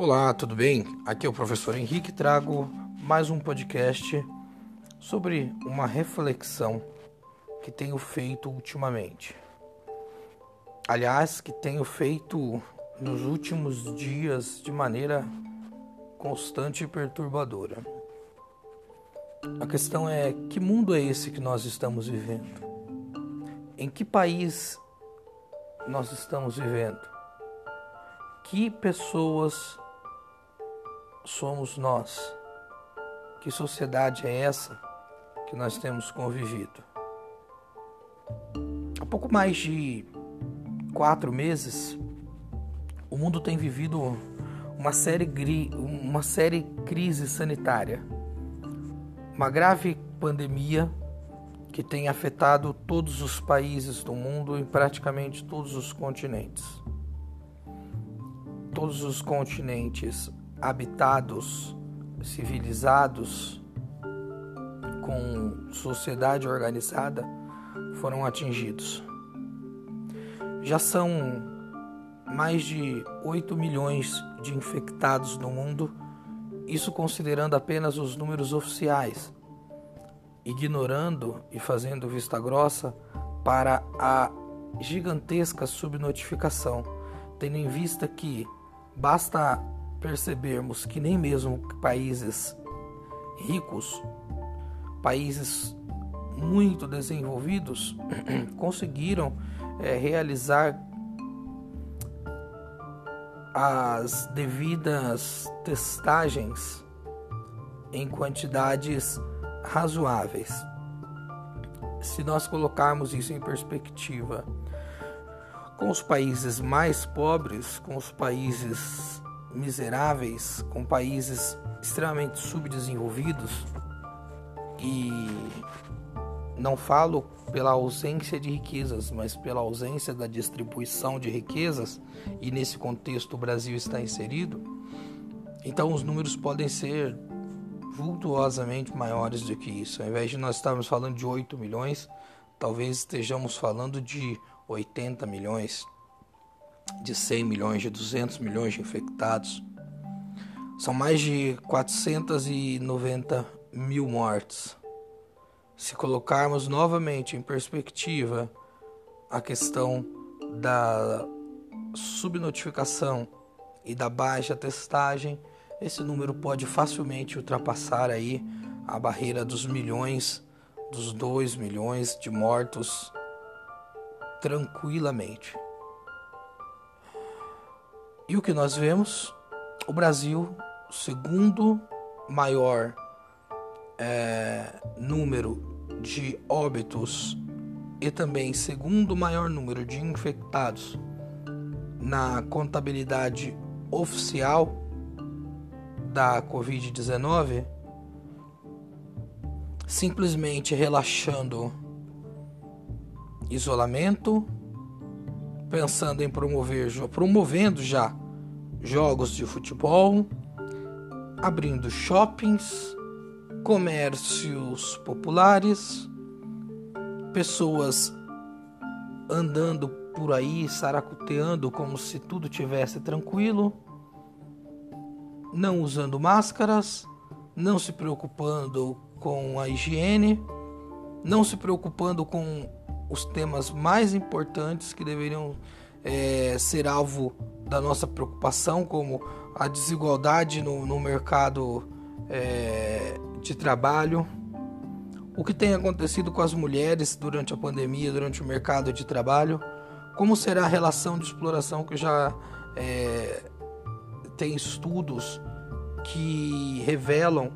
Olá, tudo bem? Aqui é o professor Henrique trago mais um podcast sobre uma reflexão que tenho feito ultimamente. Aliás, que tenho feito nos últimos dias de maneira constante e perturbadora. A questão é: que mundo é esse que nós estamos vivendo? Em que país nós estamos vivendo? Que pessoas somos nós? Que sociedade é essa que nós temos convivido? Há pouco mais de quatro meses, o mundo tem vivido uma série, uma série crise sanitária, uma grave pandemia que tem afetado todos os países do mundo e praticamente todos os continentes. Todos os continentes habitados, civilizados, com sociedade organizada, foram atingidos. Já são mais de 8 milhões de infectados no mundo, isso considerando apenas os números oficiais, ignorando e fazendo vista grossa para a gigantesca subnotificação, tendo em vista que basta percebermos que nem mesmo países ricos, países muito desenvolvidos, conseguiram é, realizar as devidas testagens em quantidades razoáveis. Se nós colocarmos isso em perspectiva com os países mais pobres, com os países miseráveis, com países extremamente subdesenvolvidos e não falo pela ausência de riquezas, mas pela ausência da distribuição de riquezas, e nesse contexto o Brasil está inserido, então os números podem ser vultuosamente maiores do que isso. Ao invés de nós estarmos falando de 8 milhões, talvez estejamos falando de 80 milhões de 100 milhões, de 200 milhões de infectados. São mais de 490 mil mortes. Se colocarmos novamente em perspectiva a questão da subnotificação e da baixa testagem, esse número pode facilmente ultrapassar aí a barreira dos milhões, dos 2 milhões de mortos tranquilamente. E o que nós vemos? O Brasil, segundo maior é, número de óbitos e também segundo maior número de infectados na contabilidade oficial da Covid-19, simplesmente relaxando isolamento, pensando em promover, promovendo já jogos de futebol, abrindo shoppings, comércios populares, pessoas andando por aí saracoteando como se tudo tivesse tranquilo, não usando máscaras, não se preocupando com a higiene, não se preocupando com os temas mais importantes que deveriam é, ser alvo da nossa preocupação, como a desigualdade no, no mercado é, de trabalho, o que tem acontecido com as mulheres durante a pandemia, durante o mercado de trabalho, como será a relação de exploração que já é, tem estudos que revelam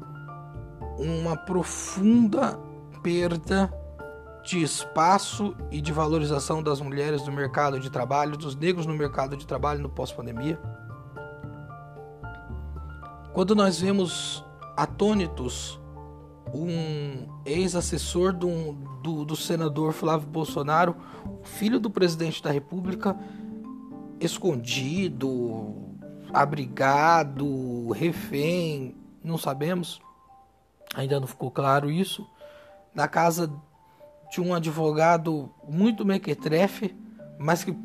uma profunda perda de espaço e de valorização das mulheres no mercado de trabalho, dos negros no mercado de trabalho no pós-pandemia. Quando nós vemos atônitos um ex-assessor do, do, do, senador Flávio Bolsonaro, filho do presidente da República, escondido, abrigado, refém, não sabemos, ainda não ficou claro isso, na casa de um advogado muito mequetrefe, mas que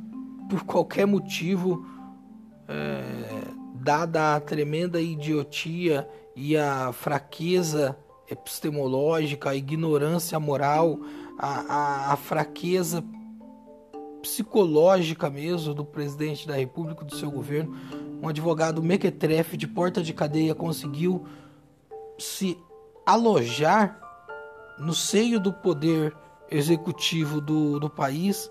por qualquer motivo é, dada a tremenda idiotia e a fraqueza epistemológica, a ignorância moral, a, a, a fraqueza psicológica mesmo do presidente da República, do seu governo. Um advogado mequetrefe de porta de cadeia conseguiu se alojar no seio do poder executivo do, do país,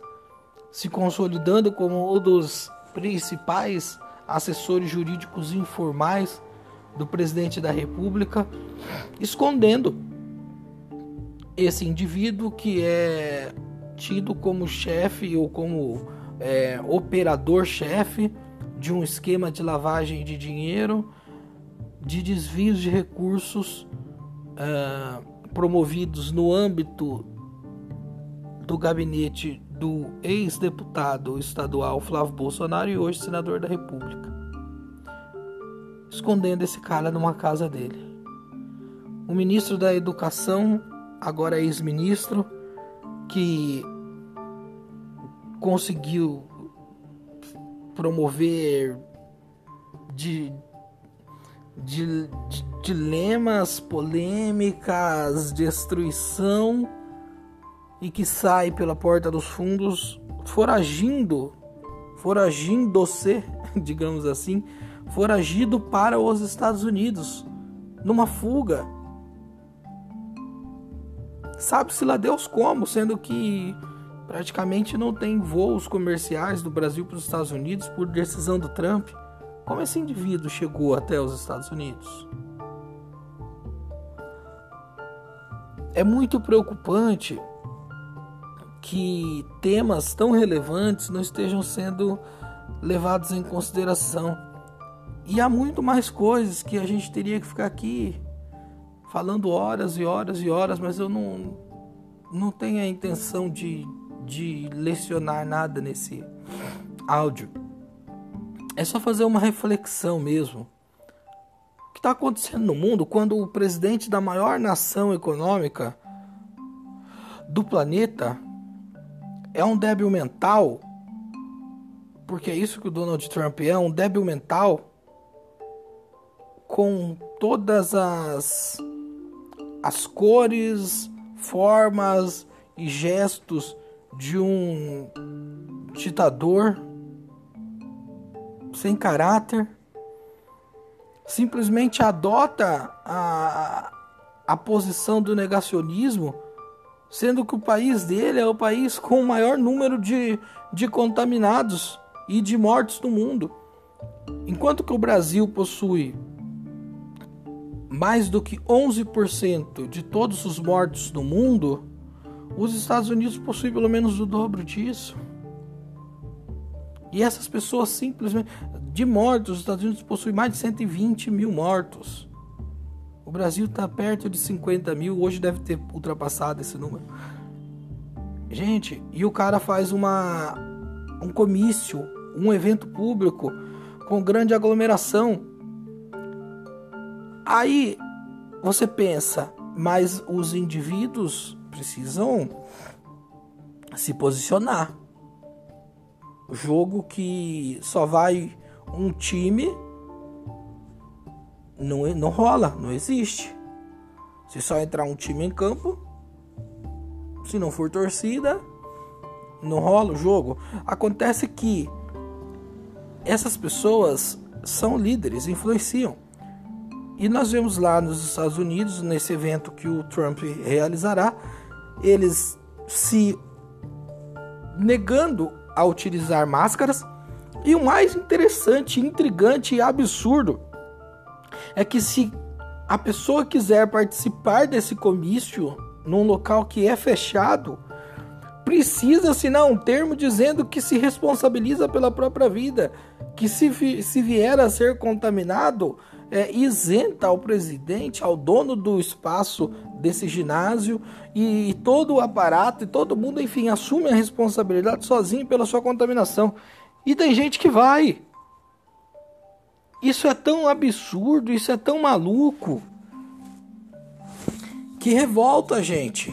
se consolidando como um dos principais assessores jurídicos informais do presidente da República, escondendo esse indivíduo que é tido como chefe ou como é, operador-chefe de um esquema de lavagem de dinheiro, de desvios de recursos uh, promovidos no âmbito do gabinete do ex-deputado estadual Flávio Bolsonaro e hoje senador da República, escondendo esse cara numa casa dele. O ministro da Educação, agora ex-ministro, que conseguiu promover de, de, de dilemas, polêmicas, destruição e que sai pela porta dos fundos foragindo, foragindo-se, digamos assim, foragido para os Estados Unidos, numa fuga. Sabe-se lá Deus como, sendo que praticamente não tem voos comerciais do Brasil para os Estados Unidos por decisão do Trump. Como esse indivíduo chegou até os Estados Unidos? É muito preocupante que temas tão relevantes não estejam sendo levados em consideração. E há muito mais coisas que a gente teria que ficar aqui falando horas e horas e horas, mas eu não, não tenho a intenção de, de lecionar nada nesse áudio. É só fazer uma reflexão mesmo. O que está acontecendo no mundo quando o presidente da maior nação econômica do planeta é um débil mental, porque é isso que o Donald Trump é, um débil mental? Com todas as as cores, formas e gestos de um ditador sem caráter, simplesmente adota a, a posição do negacionismo sendo que o país dele é o país com o maior número de, de contaminados e de mortes no mundo. Enquanto que o Brasil possui mais do que 11% de todos os mortos no mundo, os Estados Unidos possuem pelo menos o dobro disso. E essas pessoas simplesmente. De mortos, os Estados Unidos possuem mais de 120 mil mortos. O Brasil está perto de 50 mil, hoje deve ter ultrapassado esse número. Gente, e o cara faz uma um comício, um evento público com grande aglomeração. Aí você pensa, mas os indivíduos precisam se posicionar. Jogo que só vai um time não, não rola, não existe. Se só entrar um time em campo, se não for torcida, não rola o jogo. Acontece que essas pessoas são líderes, influenciam. E nós vemos lá nos Estados Unidos, nesse evento que o Trump realizará, eles se negando a utilizar máscaras. E o mais interessante, intrigante e absurdo é que se a pessoa quiser participar desse comício num local que é fechado, precisa assinar um termo dizendo que se responsabiliza pela própria vida, que se, se vier a ser contaminado, é, isenta ao presidente, ao dono do espaço desse ginásio e, e todo o aparato e todo mundo, enfim, assume a responsabilidade sozinho pela sua contaminação. E tem gente que vai. Isso é tão absurdo, isso é tão maluco que revolta a gente.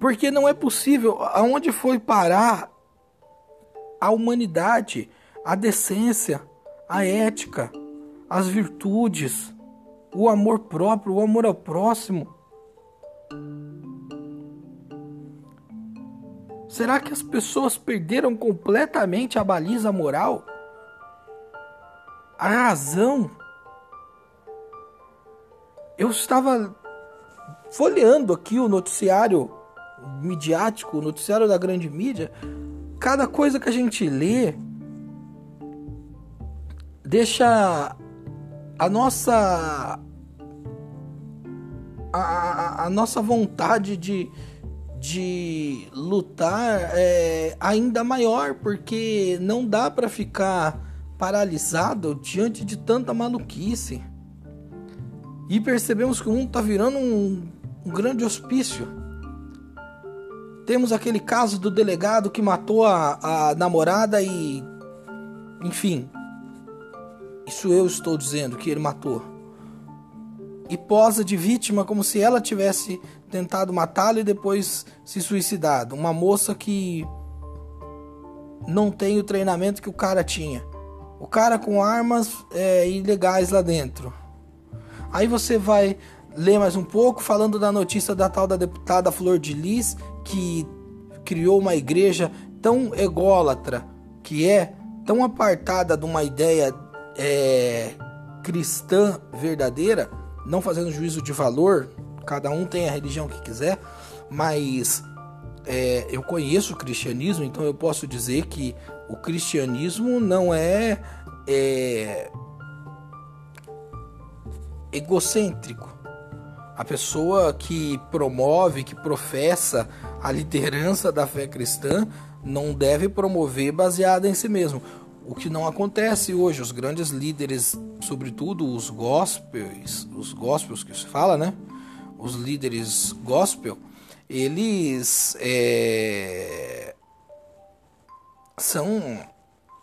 Porque não é possível. Aonde foi parar a humanidade, a decência, a ética, as virtudes, o amor próprio, o amor ao próximo. Será que as pessoas perderam completamente a baliza moral? A razão? Eu estava folheando aqui o noticiário midiático, o noticiário da grande mídia. Cada coisa que a gente lê deixa a nossa a, a, a nossa vontade de, de lutar é ainda maior, porque não dá para ficar paralisado diante de tanta maluquice. E percebemos que o mundo está virando um, um grande hospício. Temos aquele caso do delegado que matou a, a namorada e. Enfim. Isso eu estou dizendo que ele matou. E posa de vítima como se ela tivesse tentado matá-lo e depois se suicidado. Uma moça que não tem o treinamento que o cara tinha. O cara com armas é, ilegais lá dentro. Aí você vai ler mais um pouco falando da notícia da tal da deputada Flor de Lis que criou uma igreja tão ególatra, que é tão apartada de uma ideia é, cristã verdadeira, não fazendo juízo de valor, cada um tem a religião que quiser, mas é, eu conheço o cristianismo, então eu posso dizer que o cristianismo não é, é egocêntrico. A pessoa que promove, que professa a liderança da fé cristã não deve promover baseada em si mesmo. O que não acontece hoje, os grandes líderes, sobretudo os gospels, os gospels que se fala, né? Os líderes gospel, eles é, são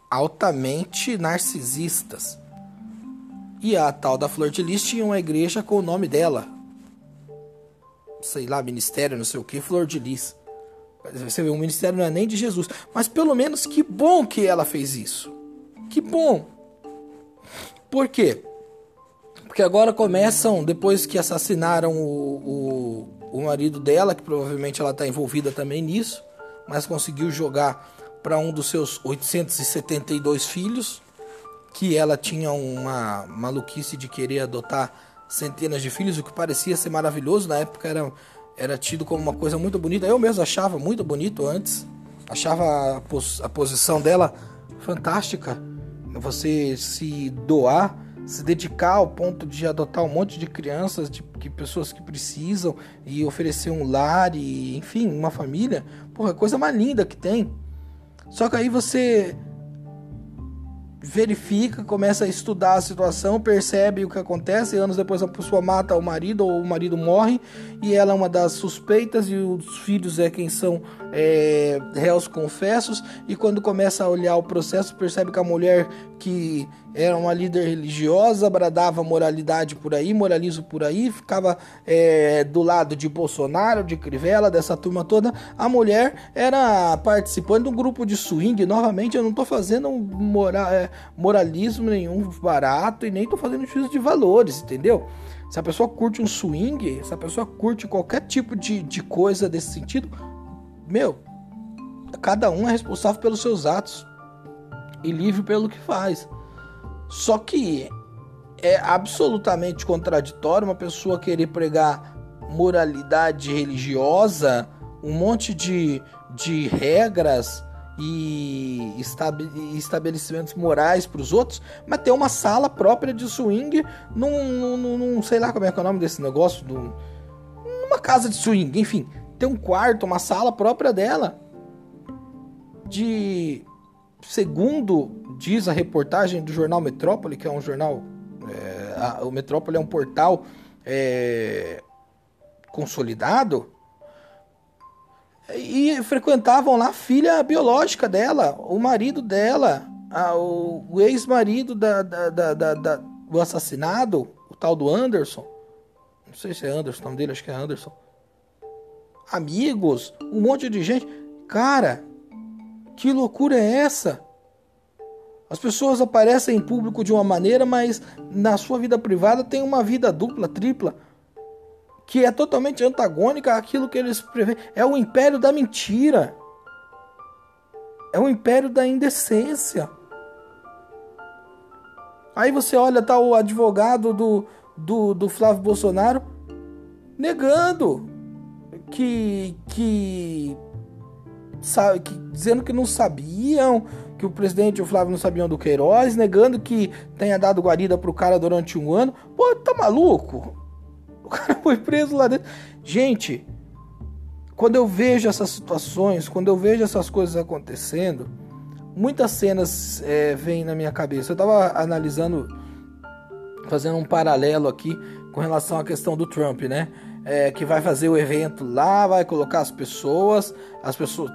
altamente narcisistas. E a tal da Flor de Lis tinha uma igreja com o nome dela. Sei lá, ministério, não sei o que, Flor de Lis. Você vê, o ministério não é nem de Jesus. Mas pelo menos que bom que ela fez isso. Que bom. Por quê? Porque agora começam, depois que assassinaram o, o, o marido dela, que provavelmente ela está envolvida também nisso, mas conseguiu jogar para um dos seus 872 filhos que ela tinha uma maluquice de querer adotar centenas de filhos, o que parecia ser maravilhoso na época era, era tido como uma coisa muito bonita. Eu mesmo achava muito bonito antes, achava a, pos, a posição dela fantástica. Você se doar, se dedicar ao ponto de adotar um monte de crianças, de que pessoas que precisam e oferecer um lar e enfim, uma família, porra, coisa mais linda que tem. Só que aí você verifica, começa a estudar a situação, percebe o que acontece, e anos depois a pessoa mata o marido ou o marido morre e ela é uma das suspeitas e os filhos é quem são é, réus confessos e quando começa a olhar o processo percebe que a mulher que era uma líder religiosa, bradava moralidade por aí, moralismo por aí, ficava é, do lado de Bolsonaro, de Crivella, dessa turma toda. A mulher era participante de um grupo de swing. Novamente, eu não estou fazendo mora, é, moralismo nenhum barato e nem estou fazendo juízo de valores, entendeu? Se a pessoa curte um swing, se a pessoa curte qualquer tipo de, de coisa desse sentido, meu, cada um é responsável pelos seus atos e livre pelo que faz. Só que é absolutamente contraditório uma pessoa querer pregar moralidade religiosa, um monte de, de regras e estabelecimentos morais para os outros, mas ter uma sala própria de swing num, num, num, sei lá como é que é o nome desse negócio, num, numa casa de swing, enfim, ter um quarto, uma sala própria dela de segundo diz a reportagem do jornal Metrópole, que é um jornal. É, a, o Metrópole é um portal é, consolidado. E frequentavam lá a filha biológica dela, o marido dela, a, o, o ex-marido da, da, da, da, do assassinado, o tal do Anderson. Não sei se é Anderson o nome dele, acho que é Anderson. Amigos, um monte de gente. Cara, que loucura é essa? As pessoas aparecem em público de uma maneira, mas na sua vida privada tem uma vida dupla, tripla, que é totalmente antagônica àquilo que eles prevêem. É o império da mentira. É o império da indecência. Aí você olha, tá o advogado do, do, do Flávio Bolsonaro negando que, que, que dizendo que não sabiam, que o presidente e o Flávio não sabiam do Queiroz, negando que tenha dado guarida pro cara durante um ano. Pô, tá maluco? O cara foi preso lá dentro. Gente, quando eu vejo essas situações, quando eu vejo essas coisas acontecendo, muitas cenas é, vêm na minha cabeça. Eu tava analisando, fazendo um paralelo aqui com relação à questão do Trump, né? É, que vai fazer o evento lá, vai colocar as pessoas, as pessoas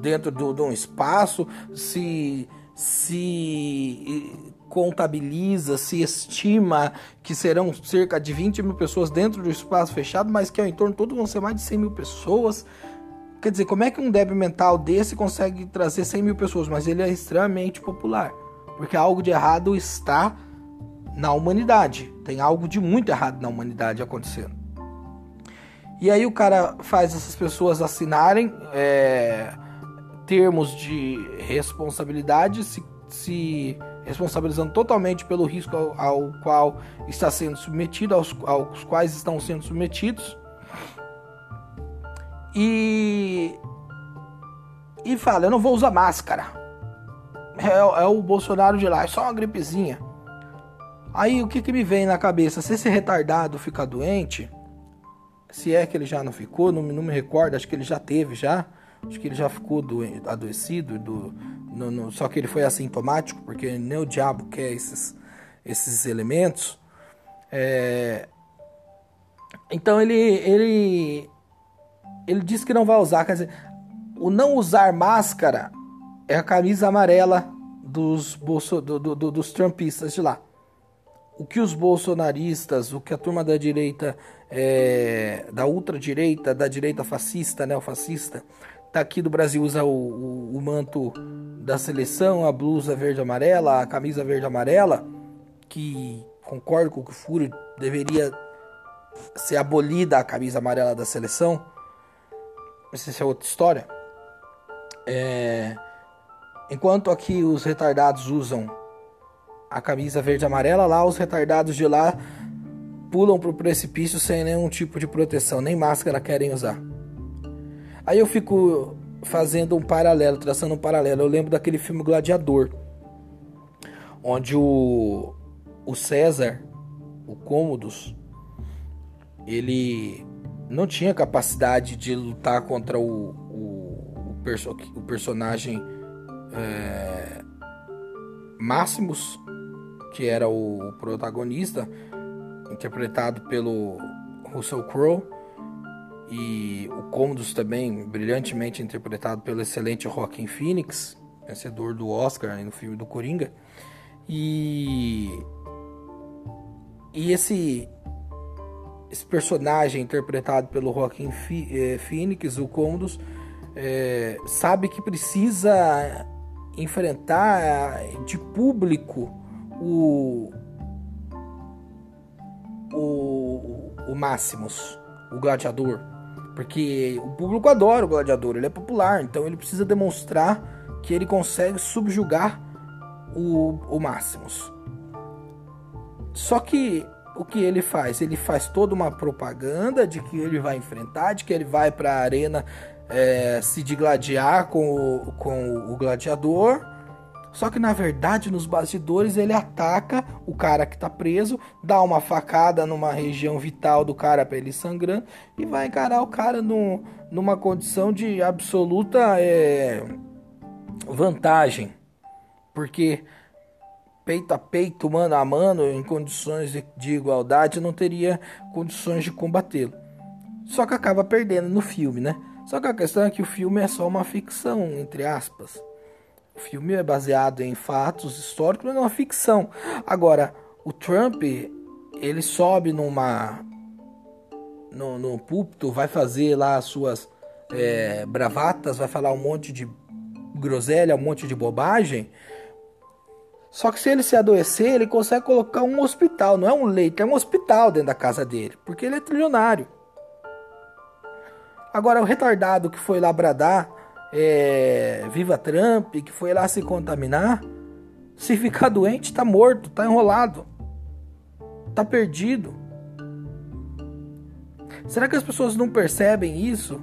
dentro de um espaço, se se contabiliza, se estima que serão cerca de 20 mil pessoas dentro do espaço fechado, mas que ao entorno todo vão ser mais de 100 mil pessoas. Quer dizer, como é que um débil mental desse consegue trazer 100 mil pessoas? Mas ele é extremamente popular. Porque algo de errado está na humanidade. Tem algo de muito errado na humanidade acontecendo. E aí o cara faz essas pessoas assinarem é, termos de responsabilidade, se, se, responsabilizando totalmente pelo risco ao, ao qual está sendo submetido, aos, aos quais estão sendo submetidos e e fala: Eu não vou usar máscara. É, é, o Bolsonaro de lá, é só uma gripezinha. Aí o que, que me vem na cabeça? Se esse retardado ficar doente, se é que ele já não ficou, não, não me recordo, acho que ele já teve já. Acho que ele já ficou doente, adoecido, do, no, no, só que ele foi assintomático, porque nem o diabo quer esses, esses elementos. É, então ele, ele ele disse que não vai usar. Quer dizer, o não usar máscara é a camisa amarela dos, bolso, do, do, do, dos trumpistas de lá. O que os bolsonaristas, o que a turma da direita, é, da ultradireita, da direita fascista, neofascista, tá aqui do Brasil usa o, o, o manto da seleção, a blusa verde amarela, a camisa verde amarela, que concordo com o que o Fúrio deveria ser abolida a camisa amarela da seleção mas essa é outra história. É... Enquanto aqui os retardados usam a camisa verde e amarela, lá os retardados de lá pulam pro precipício sem nenhum tipo de proteção, nem máscara querem usar. Aí eu fico fazendo um paralelo, traçando um paralelo. Eu lembro daquele filme Gladiador, onde o, o César, o Cômodos, ele não tinha capacidade de lutar contra o, o, o, perso o personagem é, Máximos, que era o protagonista, interpretado pelo Russell Crowe, e o Commodus também, brilhantemente interpretado pelo excelente Joaquin Phoenix, vencedor do Oscar no filme do Coringa. E, e esse esse personagem interpretado pelo Joaquim eh, Phoenix, o Condus, é, sabe que precisa enfrentar de público o, o, o Máximos, o gladiador. Porque o público adora o gladiador, ele é popular, então ele precisa demonstrar que ele consegue subjugar o, o Máximos. Só que o que ele faz? Ele faz toda uma propaganda de que ele vai enfrentar, de que ele vai para a arena é, se digladiar com o, com o gladiador. Só que na verdade, nos bastidores, ele ataca o cara que está preso, dá uma facada numa região vital do cara para ele sangrando e vai encarar o cara no, numa condição de absoluta é, vantagem. Porque peito a peito, mano a mano, em condições de, de igualdade, não teria condições de combatê-lo. Só que acaba perdendo no filme, né? Só que a questão é que o filme é só uma ficção, entre aspas. O filme é baseado em fatos históricos, mas é uma ficção. Agora, o Trump, ele sobe numa. No, no púlpito, vai fazer lá as suas é, bravatas, vai falar um monte de groselha, um monte de bobagem Só que se ele se adoecer, ele consegue colocar um hospital, não é um leito, é um hospital dentro da casa dele, porque ele é trilionário. Agora, o retardado que foi lá bradar, é, viva Trump, que foi lá se contaminar, se ficar doente, tá morto, tá enrolado, tá perdido. Será que as pessoas não percebem isso?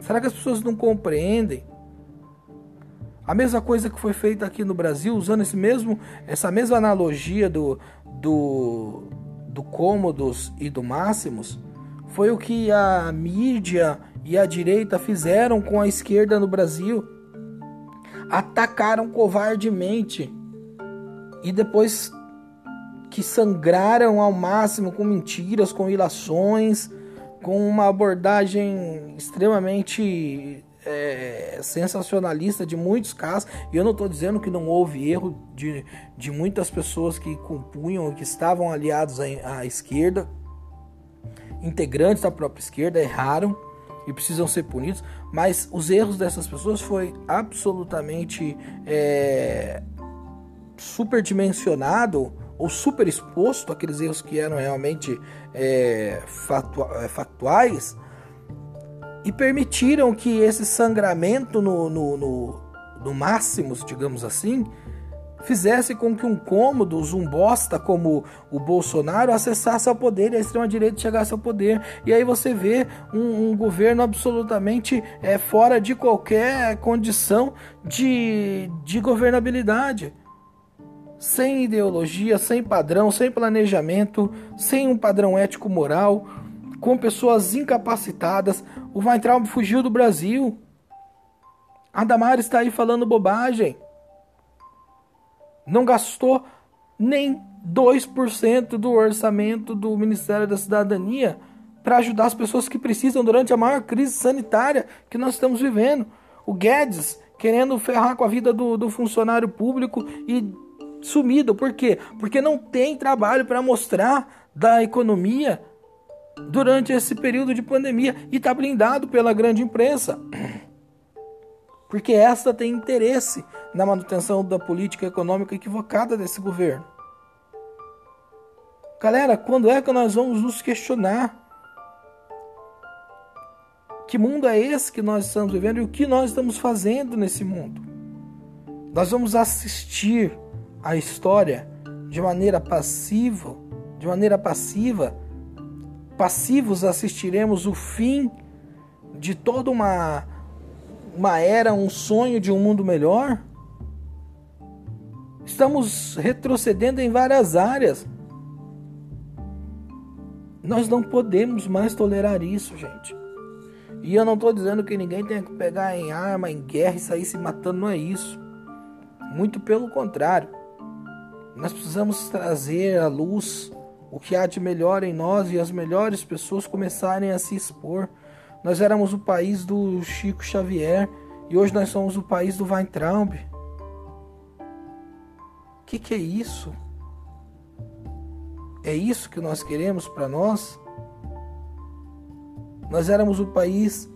Será que as pessoas não compreendem? A mesma coisa que foi feita aqui no Brasil, usando esse mesmo, essa mesma analogia do, do, do cômodos e do máximos, foi o que a mídia e a direita fizeram com a esquerda no Brasil. Atacaram covardemente e depois que sangraram ao máximo com mentiras, com ilações, com uma abordagem extremamente é, sensacionalista de muitos casos, e eu não estou dizendo que não houve erro de, de muitas pessoas que compunham, que estavam aliados à, à esquerda, integrantes da própria esquerda, erraram e precisam ser punidos, mas os erros dessas pessoas foi absolutamente é, superdimensionado ou super exposto aqueles erros que eram realmente é, é factuais e permitiram que esse sangramento no, no, no, no máximo, digamos assim, fizesse com que um cômodo, um bosta como o Bolsonaro acessasse ao poder e a extrema-direita chegasse ao poder. E aí você vê um, um governo absolutamente é, fora de qualquer condição de, de governabilidade. Sem ideologia, sem padrão, sem planejamento, sem um padrão ético-moral, com pessoas incapacitadas. O Weintraub fugiu do Brasil. A Damares está aí falando bobagem. Não gastou nem 2% do orçamento do Ministério da Cidadania para ajudar as pessoas que precisam durante a maior crise sanitária que nós estamos vivendo. O Guedes querendo ferrar com a vida do, do funcionário público e sumido. Por quê? Porque não tem trabalho para mostrar da economia durante esse período de pandemia e está blindado pela grande imprensa. Porque esta tem interesse na manutenção da política econômica equivocada desse governo. Galera, quando é que nós vamos nos questionar? Que mundo é esse que nós estamos vivendo e o que nós estamos fazendo nesse mundo? Nós vamos assistir a história de maneira passiva, de maneira passiva passivos assistiremos o fim de toda uma, uma era, um sonho de um mundo melhor? Estamos retrocedendo em várias áreas. Nós não podemos mais tolerar isso, gente. E eu não estou dizendo que ninguém tenha que pegar em arma, em guerra e sair se matando, não é isso. Muito pelo contrário. Nós precisamos trazer à luz o que há de melhor em nós e as melhores pessoas começarem a se expor. Nós éramos o país do Chico Xavier e hoje nós somos o país do Weintraub. Que, que é isso? É isso que nós queremos para nós? Nós éramos o país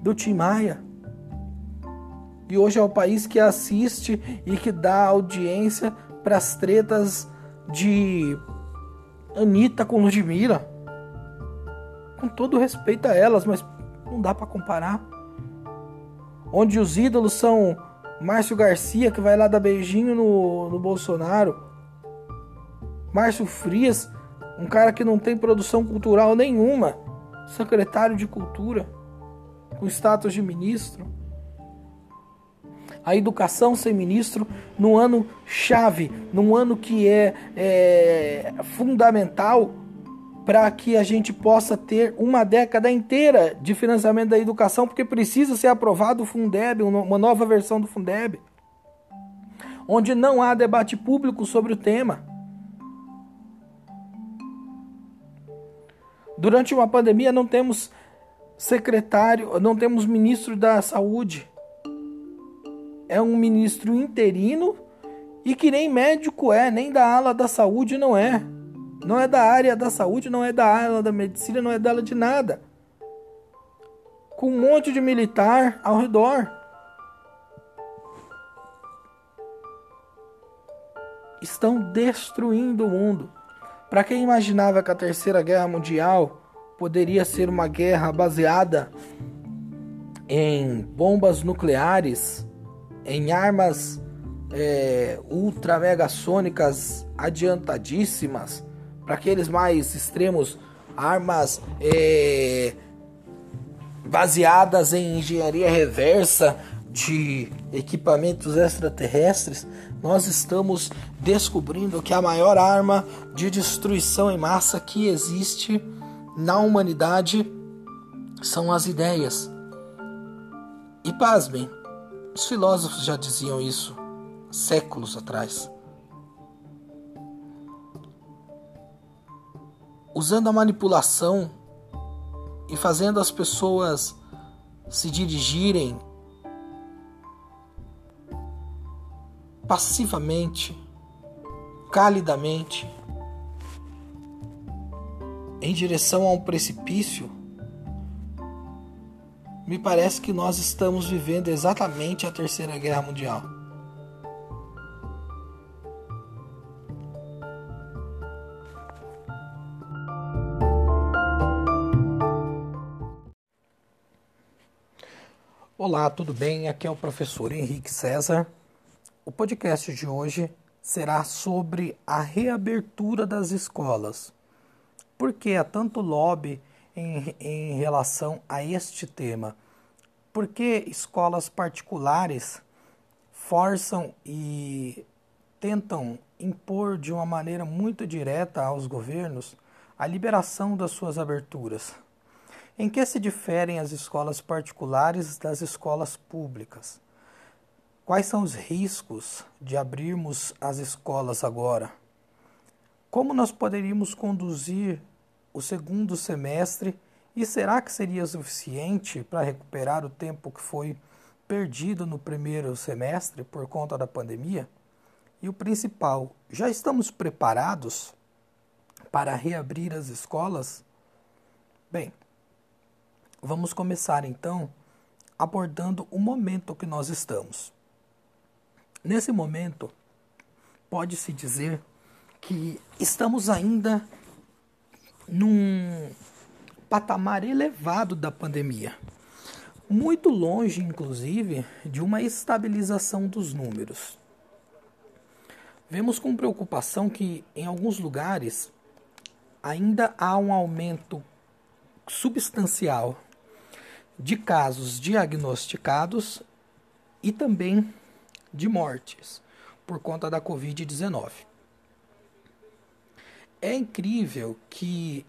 do Tim Maia. E hoje é o país que assiste e que dá audiência para as tretas de Anitta com Ludmilla. Com todo respeito a elas, mas não dá para comparar. Onde os ídolos são Márcio Garcia, que vai lá dar beijinho no, no Bolsonaro. Márcio Frias, um cara que não tem produção cultural nenhuma. Secretário de Cultura, com status de ministro a educação sem ministro num ano chave, num ano que é, é fundamental para que a gente possa ter uma década inteira de financiamento da educação, porque precisa ser aprovado o Fundeb, uma nova versão do Fundeb, onde não há debate público sobre o tema. Durante uma pandemia não temos secretário, não temos ministro da saúde é um ministro interino e que nem médico é, nem da ala da saúde não é. Não é da área da saúde, não é da ala da medicina, não é dela de nada. Com um monte de militar ao redor. estão destruindo o mundo. Para quem imaginava que a Terceira Guerra Mundial poderia ser uma guerra baseada em bombas nucleares, em armas é, ultra mega sônicas adiantadíssimas, para aqueles mais extremos, armas é, baseadas em engenharia reversa de equipamentos extraterrestres, nós estamos descobrindo que a maior arma de destruição em massa que existe na humanidade são as ideias. E pasmem, os filósofos já diziam isso séculos atrás. Usando a manipulação e fazendo as pessoas se dirigirem passivamente, calidamente, em direção a um precipício, me parece que nós estamos vivendo exatamente a Terceira Guerra Mundial. Olá, tudo bem? Aqui é o professor Henrique César. O podcast de hoje será sobre a reabertura das escolas. Por que há tanto lobby em, em relação a este tema? Porque escolas particulares forçam e tentam impor de uma maneira muito direta aos governos a liberação das suas aberturas. Em que se diferem as escolas particulares das escolas públicas? Quais são os riscos de abrirmos as escolas agora? Como nós poderíamos conduzir o segundo semestre e será que seria suficiente para recuperar o tempo que foi perdido no primeiro semestre por conta da pandemia? E o principal, já estamos preparados para reabrir as escolas? Bem, Vamos começar então abordando o momento que nós estamos. Nesse momento, pode-se dizer que estamos ainda num patamar elevado da pandemia, muito longe, inclusive, de uma estabilização dos números. Vemos com preocupação que, em alguns lugares, ainda há um aumento substancial de casos diagnosticados e também de mortes por conta da Covid-19. É incrível que,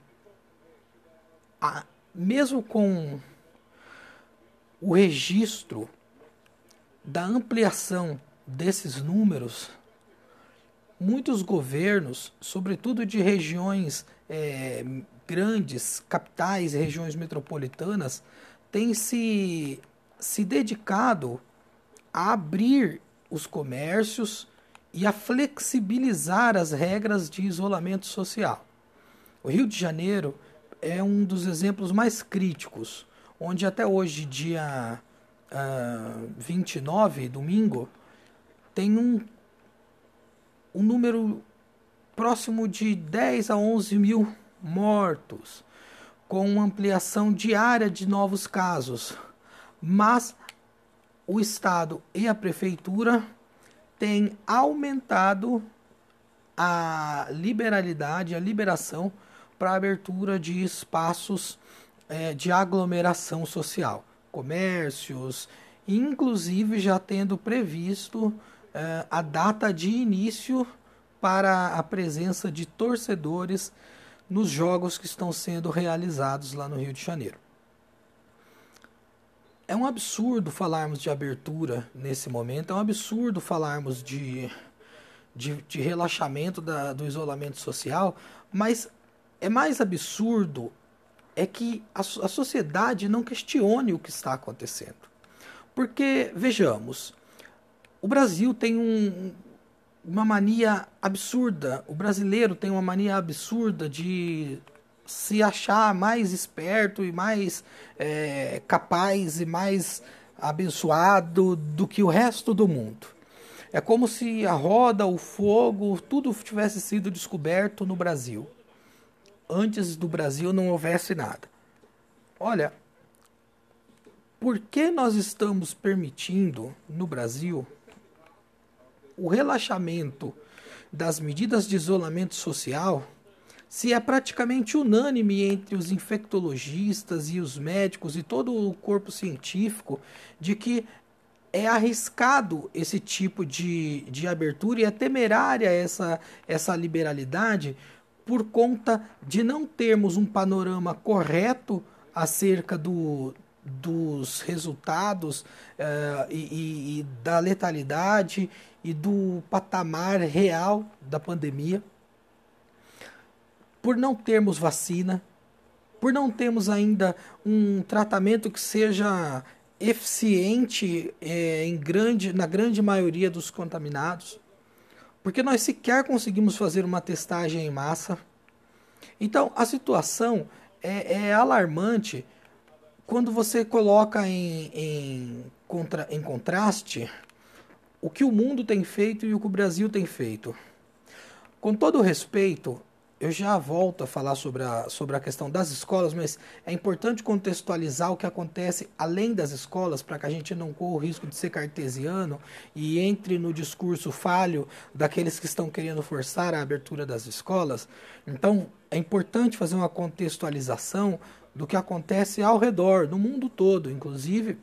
a, mesmo com o registro da ampliação desses números, muitos governos, sobretudo de regiões é, grandes, capitais regiões metropolitanas, tem se, se dedicado a abrir os comércios e a flexibilizar as regras de isolamento social. O Rio de Janeiro é um dos exemplos mais críticos, onde até hoje, dia uh, ah, 29, domingo, tem um, um número próximo de 10 a 11 mil mortos com ampliação diária de novos casos, mas o Estado e a Prefeitura têm aumentado a liberalidade, a liberação para a abertura de espaços é, de aglomeração social, comércios, inclusive já tendo previsto é, a data de início para a presença de torcedores nos jogos que estão sendo realizados lá no Rio de Janeiro. É um absurdo falarmos de abertura nesse momento, é um absurdo falarmos de, de, de relaxamento da, do isolamento social, mas é mais absurdo é que a, a sociedade não questione o que está acontecendo. Porque, vejamos, o Brasil tem um, uma mania absurda. O brasileiro tem uma mania absurda de se achar mais esperto e mais é, capaz e mais abençoado do que o resto do mundo. É como se a roda, o fogo, tudo tivesse sido descoberto no Brasil. Antes do Brasil não houvesse nada. Olha, por que nós estamos permitindo no Brasil o relaxamento das medidas de isolamento social se é praticamente unânime entre os infectologistas e os médicos e todo o corpo científico de que é arriscado esse tipo de, de abertura e é temerária essa, essa liberalidade por conta de não termos um panorama correto acerca do, dos resultados uh, e, e, da letalidade e do patamar real da pandemia, por não termos vacina, por não termos ainda um tratamento que seja eficiente é, em grande, na grande maioria dos contaminados, porque nós sequer conseguimos fazer uma testagem em massa. Então a situação é, é alarmante quando você coloca em, em, contra, em contraste o que o mundo tem feito e o que o Brasil tem feito. Com todo respeito, eu já volto a falar sobre a, sobre a questão das escolas, mas é importante contextualizar o que acontece além das escolas para que a gente não corra o risco de ser cartesiano e entre no discurso falho daqueles que estão querendo forçar a abertura das escolas. Então, é importante fazer uma contextualização do que acontece ao redor, no mundo todo, inclusive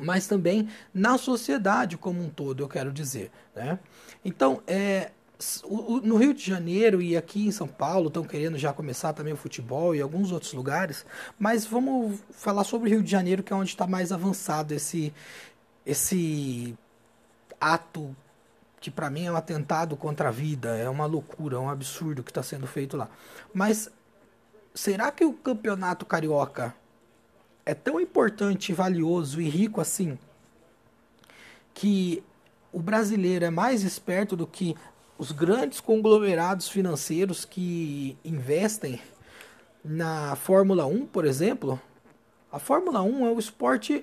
mas também na sociedade como um todo, eu quero dizer. Né? Então, é, no Rio de Janeiro e aqui em São Paulo estão querendo já começar também o futebol e alguns outros lugares, mas vamos falar sobre o Rio de Janeiro, que é onde está mais avançado esse, esse ato que para mim é um atentado contra a vida, é uma loucura, é um absurdo que está sendo feito lá. Mas será que o campeonato carioca é tão importante, valioso e rico assim que o brasileiro é mais esperto do que os grandes conglomerados financeiros que investem na Fórmula 1, por exemplo, a Fórmula 1 é o esporte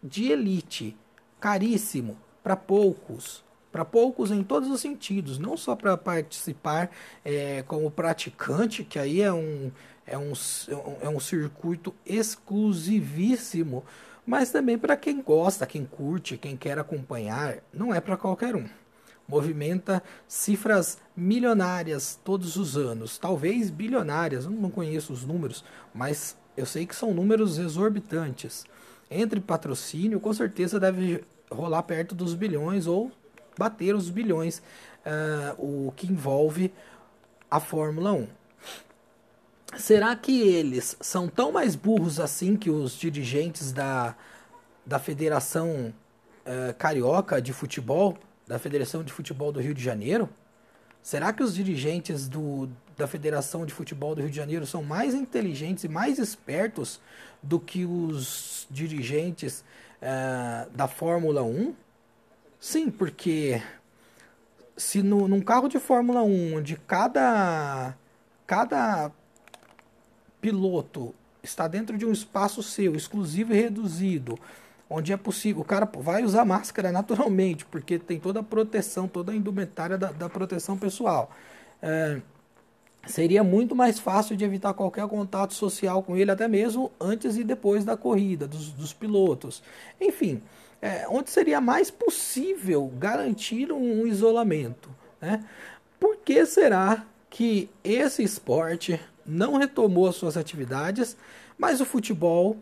de elite, caríssimo, para poucos. Para poucos em todos os sentidos, não só para participar é, como praticante, que aí é um, é um, é um circuito exclusivíssimo, mas também para quem gosta, quem curte, quem quer acompanhar, não é para qualquer um movimenta cifras milionárias todos os anos, talvez bilionárias, eu não conheço os números, mas eu sei que são números exorbitantes. Entre patrocínio, com certeza deve rolar perto dos bilhões ou bater os bilhões, uh, o que envolve a Fórmula 1. Será que eles são tão mais burros assim que os dirigentes da, da Federação uh, Carioca de Futebol? da Federação de Futebol do Rio de Janeiro? Será que os dirigentes do, da Federação de Futebol do Rio de Janeiro são mais inteligentes e mais espertos do que os dirigentes uh, da Fórmula 1? Sim, porque se no, num carro de Fórmula 1, onde cada, cada piloto está dentro de um espaço seu, exclusivo e reduzido, onde é possível. O cara vai usar máscara naturalmente, porque tem toda a proteção, toda a indumentária da, da proteção pessoal. É, seria muito mais fácil de evitar qualquer contato social com ele, até mesmo antes e depois da corrida, dos, dos pilotos. Enfim, é, onde seria mais possível garantir um, um isolamento. Né? Por que será que esse esporte não retomou as suas atividades, mas o futebol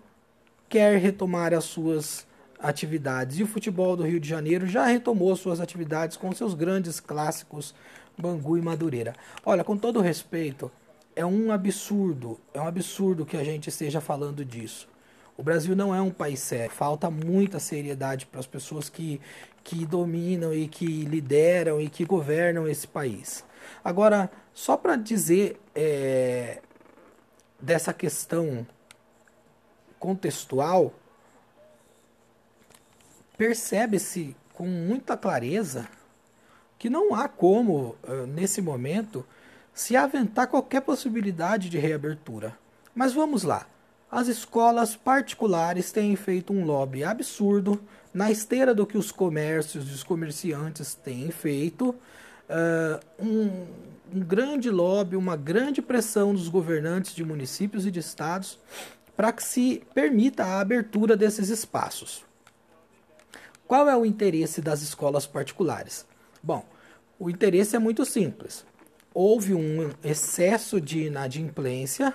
quer retomar as suas atividades. E o futebol do Rio de Janeiro já retomou suas atividades com seus grandes clássicos Bangu e Madureira. Olha, com todo respeito, é um absurdo, é um absurdo que a gente esteja falando disso. O Brasil não é um país sério. Falta muita seriedade para as pessoas que, que dominam e que lideram e que governam esse país. Agora, só para dizer é, dessa questão contextual, percebe-se com muita clareza que não há como, nesse momento, se aventar qualquer possibilidade de reabertura. Mas vamos lá. as escolas particulares têm feito um lobby absurdo na esteira do que os comércios e os comerciantes têm feito. Uh, um, um grande lobby, uma grande pressão dos governantes de municípios e de estados para que se permita a abertura desses espaços. Qual é o interesse das escolas particulares? Bom, o interesse é muito simples. Houve um excesso de inadimplência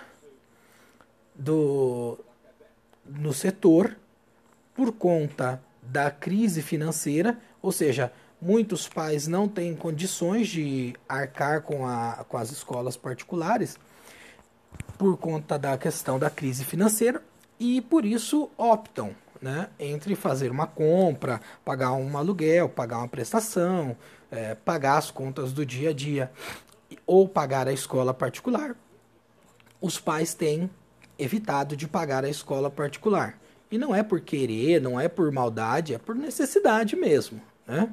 do, no setor por conta da crise financeira, ou seja, muitos pais não têm condições de arcar com, a, com as escolas particulares por conta da questão da crise financeira e por isso optam né, entre fazer uma compra, pagar um aluguel, pagar uma prestação, é, pagar as contas do dia a dia ou pagar a escola particular. Os pais têm evitado de pagar a escola particular. E não é por querer, não é por maldade, é por necessidade mesmo. Né?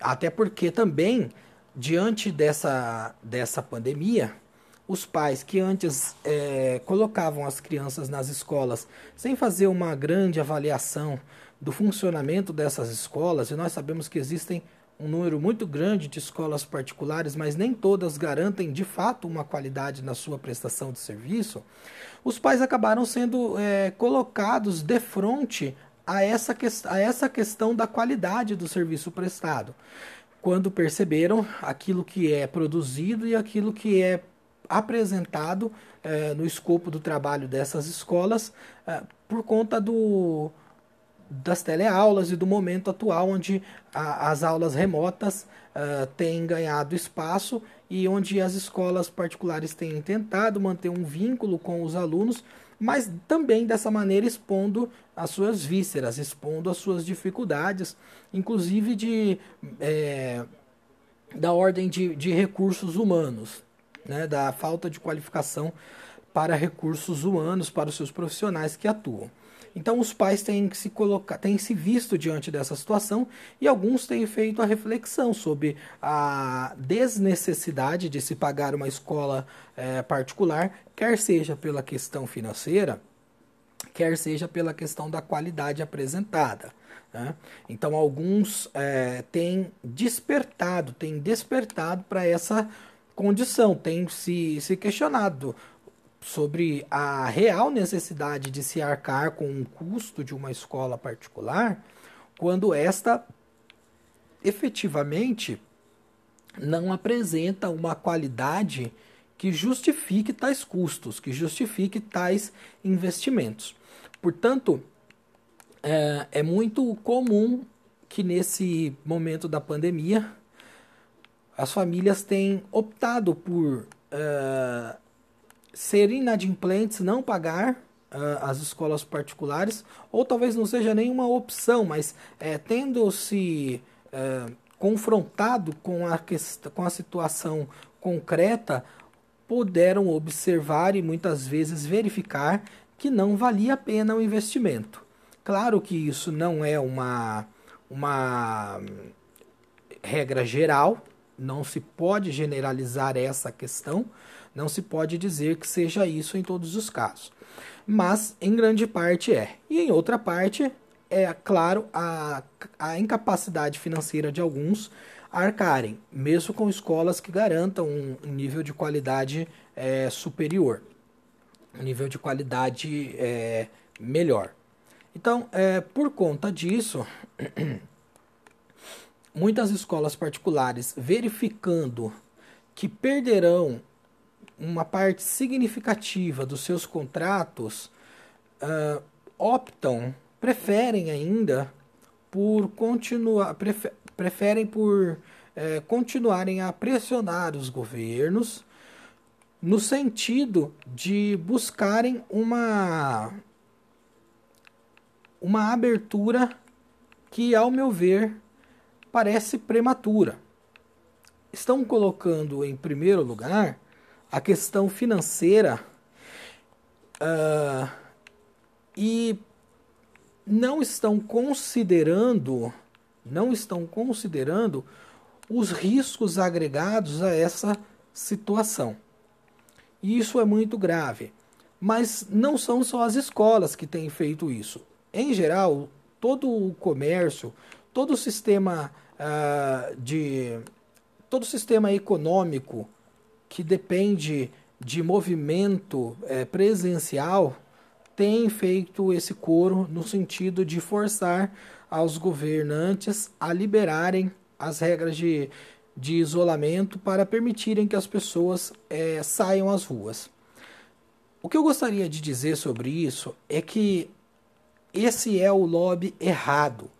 Até porque também, diante dessa, dessa pandemia, os pais que antes é, colocavam as crianças nas escolas sem fazer uma grande avaliação do funcionamento dessas escolas, e nós sabemos que existem um número muito grande de escolas particulares, mas nem todas garantem de fato uma qualidade na sua prestação de serviço, os pais acabaram sendo é, colocados de frente a essa, que, a essa questão da qualidade do serviço prestado, quando perceberam aquilo que é produzido e aquilo que é apresentado é, no escopo do trabalho dessas escolas é, por conta do das teleaulas e do momento atual, onde a, as aulas remotas uh, têm ganhado espaço e onde as escolas particulares têm tentado manter um vínculo com os alunos, mas também dessa maneira expondo as suas vísceras, expondo as suas dificuldades, inclusive de, é, da ordem de, de recursos humanos, né, da falta de qualificação para recursos humanos, para os seus profissionais que atuam. Então os pais têm se colocar, têm se visto diante dessa situação e alguns têm feito a reflexão sobre a desnecessidade de se pagar uma escola é, particular, quer seja pela questão financeira, quer seja pela questão da qualidade apresentada. Né? Então alguns é, têm despertado, têm despertado para essa condição, têm se, se questionado sobre a real necessidade de se arcar com um custo de uma escola particular, quando esta efetivamente não apresenta uma qualidade que justifique tais custos, que justifique tais investimentos. Portanto, é, é muito comum que nesse momento da pandemia as famílias têm optado por uh, ser inadimplentes, não pagar uh, as escolas particulares, ou talvez não seja nenhuma opção, mas é, tendo-se confrontado com a, com a situação concreta, puderam observar e muitas vezes verificar que não valia a pena o investimento. Claro que isso não é uma, uma regra geral, não se pode generalizar essa questão, não se pode dizer que seja isso em todos os casos. Mas em grande parte é. E em outra parte é, claro, a, a incapacidade financeira de alguns arcarem, mesmo com escolas que garantam um, nível de qualidade é, superior, um nível de qualidade é, melhor. Então, é, por conta disso, muitas escolas particulares verificando que perderão uma parte significativa dos seus contratos uh, optam, preferem ainda por continuar, prefer, preferem por uh, continuarem a pressionar os governos no sentido de buscarem uma uma abertura que, ao meu ver, parece prematura. Estão colocando em primeiro lugar a questão financeira uh, e não estão considerando, não estão considerando os riscos agregados a essa situação. E isso é muito grave. Mas não são só as escolas que têm feito isso. Em geral, todo o comércio, todo o sistema uh, de todo o sistema econômico que depende de movimento é, presencial tem feito esse coro no sentido de forçar aos governantes a liberarem as regras de, de isolamento para permitirem que as pessoas é, saiam às ruas. O que eu gostaria de dizer sobre isso é que esse é o lobby errado,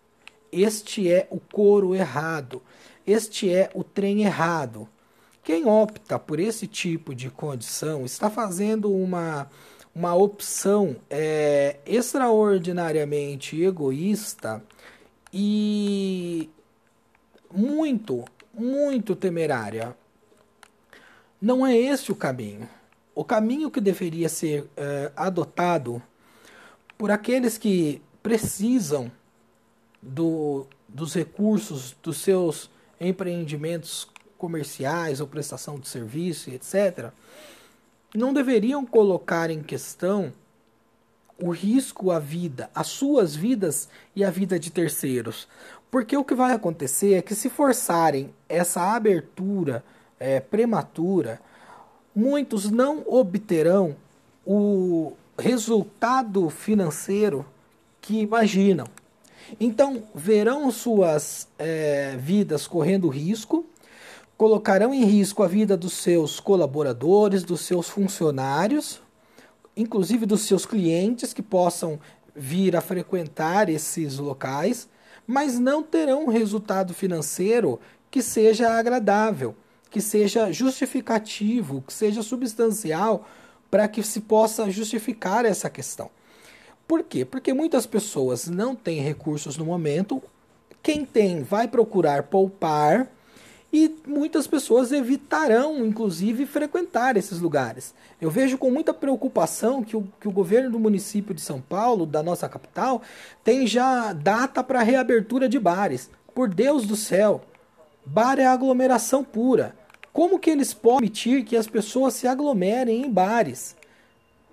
este é o coro errado, este é o trem errado. Quem opta por esse tipo de condição está fazendo uma, uma opção é, extraordinariamente egoísta e muito, muito temerária. Não é esse o caminho. O caminho que deveria ser é, adotado por aqueles que precisam do, dos recursos dos seus empreendimentos comerciais ou prestação de serviço, etc., não deveriam colocar em questão o risco à vida, as suas vidas e a vida de terceiros. Porque o que vai acontecer é que se forçarem essa abertura é, prematura, muitos não obterão o resultado financeiro que imaginam. Então, verão suas é, vidas correndo risco, colocarão em risco a vida dos seus colaboradores, dos seus funcionários, inclusive dos seus clientes que possam vir a frequentar esses locais, mas não terão um resultado financeiro que seja agradável, que seja justificativo, que seja substancial para que se possa justificar essa questão. Por quê? Porque muitas pessoas não têm recursos no momento. Quem tem vai procurar poupar e muitas pessoas evitarão, inclusive, frequentar esses lugares. Eu vejo com muita preocupação que o, que o governo do município de São Paulo, da nossa capital, tem já data para reabertura de bares. Por Deus do céu, bar é aglomeração pura. Como que eles podem permitir que as pessoas se aglomerem em bares?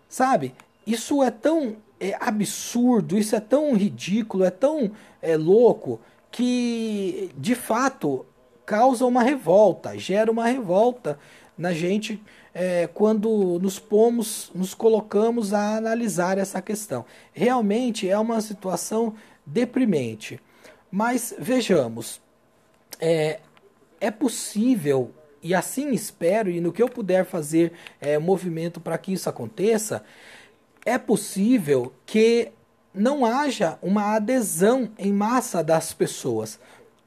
Sabe? Isso é tão é absurdo, isso é tão ridículo, é tão é, louco, que de fato causa uma revolta, gera uma revolta na gente é, quando nos pomos, nos colocamos a analisar essa questão. Realmente é uma situação deprimente. Mas vejamos, é, é possível, e assim espero, e no que eu puder fazer é, movimento para que isso aconteça, é possível que não haja uma adesão em massa das pessoas.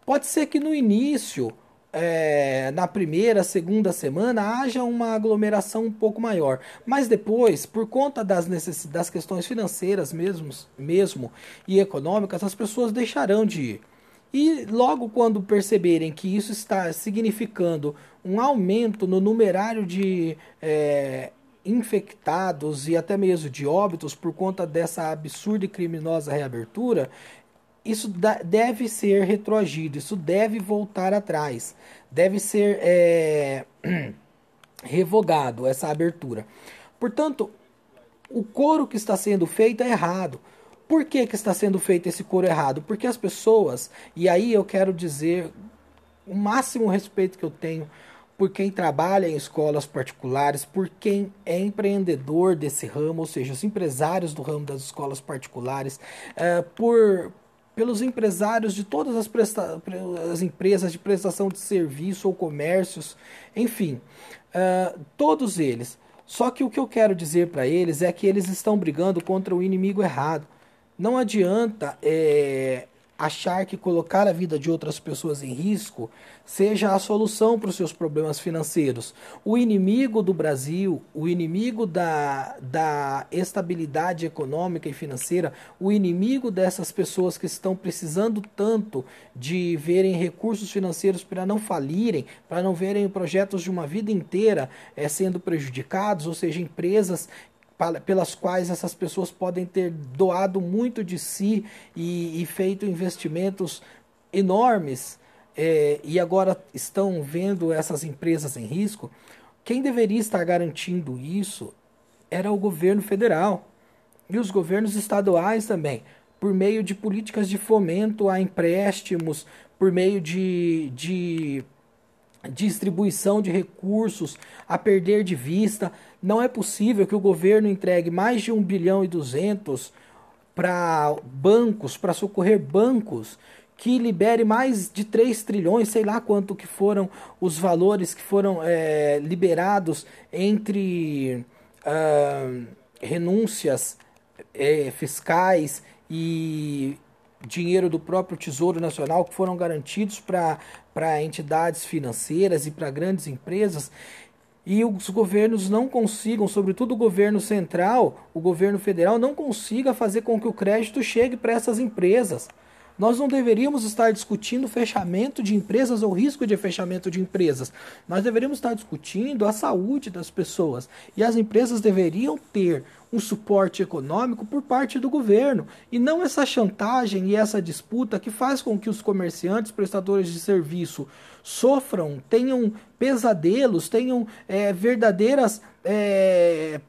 Pode ser que no início, é, na primeira, segunda semana, haja uma aglomeração um pouco maior, mas depois, por conta das, das questões financeiras mesmo e econômicas, as pessoas deixarão de ir. E logo quando perceberem que isso está significando um aumento no numerário de é, infectados e até mesmo de óbitos por conta dessa absurda e criminosa reabertura, isso deve ser retroagido, isso deve voltar atrás, deve ser é, revogado essa abertura. Portanto, o coro que está sendo feito é errado. Por que, que está sendo feito esse coro errado? Porque as pessoas, e aí eu quero dizer o máximo respeito que eu tenho por quem trabalha em escolas particulares, por quem é empreendedor desse ramo, ou seja, os empresários do ramo das escolas particulares, é, por pelos empresários de todas as, presta as empresas de prestação de serviço ou comércios, enfim, uh, todos eles. Só que o que eu quero dizer para eles é que eles estão brigando contra o inimigo errado. Não adianta é, achar que colocar a vida de outras pessoas em risco seja a solução para os seus problemas financeiros. O inimigo do Brasil, o inimigo da, da estabilidade econômica e financeira, o inimigo dessas pessoas que estão precisando tanto de verem recursos financeiros para não falirem, para não verem projetos de uma vida inteira é, sendo prejudicados, ou seja, empresas pelas quais essas pessoas podem ter doado muito de si e, e feito investimentos enormes é, e agora estão vendo essas empresas em risco, quem deveria estar garantindo isso era o governo federal e os governos estaduais também, por meio de políticas de fomento a empréstimos, por meio de, de distribuição de recursos a perder de vista. Não é possível que o governo entregue mais de 1 bilhão e 200 para bancos, para socorrer bancos, que libere mais de 3 trilhões, sei lá quanto que foram os valores que foram é, liberados entre uh, renúncias é, fiscais e dinheiro do próprio Tesouro Nacional que foram garantidos para entidades financeiras e para grandes empresas e os governos não consigam, sobretudo o governo central, o governo federal, não consiga fazer com que o crédito chegue para essas empresas. Nós não deveríamos estar discutindo fechamento de empresas ou risco de fechamento de empresas. Nós deveríamos estar discutindo a saúde das pessoas. E as empresas deveriam ter um suporte econômico por parte do governo. E não essa chantagem e essa disputa que faz com que os comerciantes, prestadores de serviço sofram, tenham pesadelos, tenham é, verdadeiras é,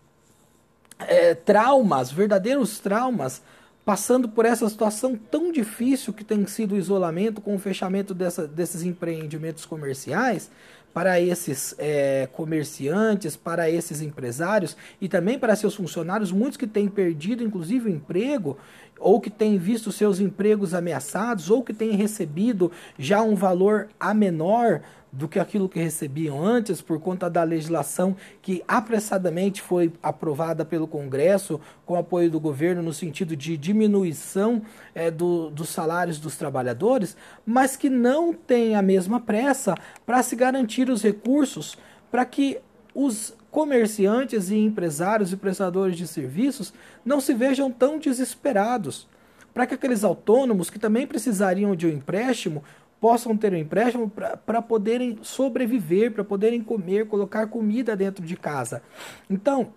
é, traumas, verdadeiros traumas passando por essa situação tão difícil que tem sido o isolamento com o fechamento dessa, desses empreendimentos comerciais para esses é, comerciantes, para esses empresários e também para seus funcionários, muitos que têm perdido inclusive o emprego ou que têm visto seus empregos ameaçados ou que têm recebido já um valor a menor do que aquilo que recebiam antes por conta da legislação que apressadamente foi aprovada pelo Congresso com apoio do governo no sentido de diminuição é, do, dos salários dos trabalhadores, mas que não tem a mesma pressa para se garantir os recursos para que os comerciantes e empresários e prestadores de serviços não se vejam tão desesperados, para que aqueles autônomos que também precisariam de um empréstimo possam ter um empréstimo para poderem sobreviver, para poderem comer, colocar comida dentro de casa. Então,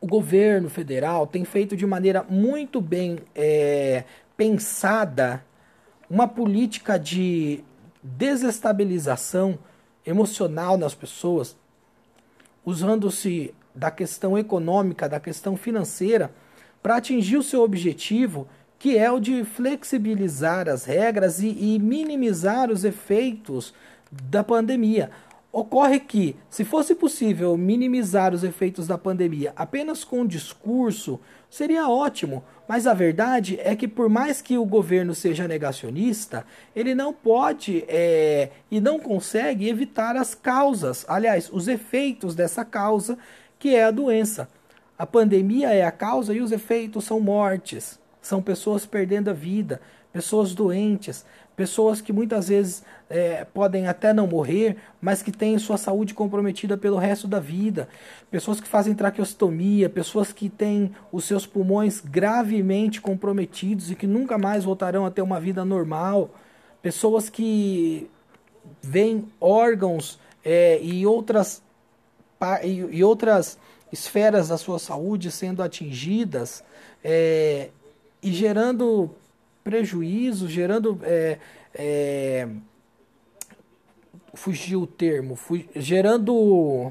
o governo federal tem feito de maneira muito bem é, pensada uma política de desestabilização emocional nas pessoas, usando-se da questão econômica, da questão financeira, para atingir o seu objetivo que é o de flexibilizar as regras e, e minimizar os efeitos da pandemia. Ocorre que, se fosse possível minimizar os efeitos da pandemia apenas com discurso, seria ótimo. Mas a verdade é que, por mais que o governo seja negacionista, ele não pode é, e não consegue evitar as causas, aliás, os efeitos dessa causa, que é a doença. A pandemia é a causa e os efeitos são mortes. São pessoas perdendo a vida, pessoas doentes, pessoas que muitas vezes é, podem até não morrer, mas que têm sua saúde comprometida pelo resto da vida, pessoas que fazem traqueostomia, pessoas que têm os seus pulmões gravemente comprometidos e que nunca mais voltarão a ter uma vida normal, pessoas que veem órgãos é, e outras e, outras esferas da sua saúde sendo atingidas, é, e gerando prejuízo, gerando. É, é, fugiu o termo, gerando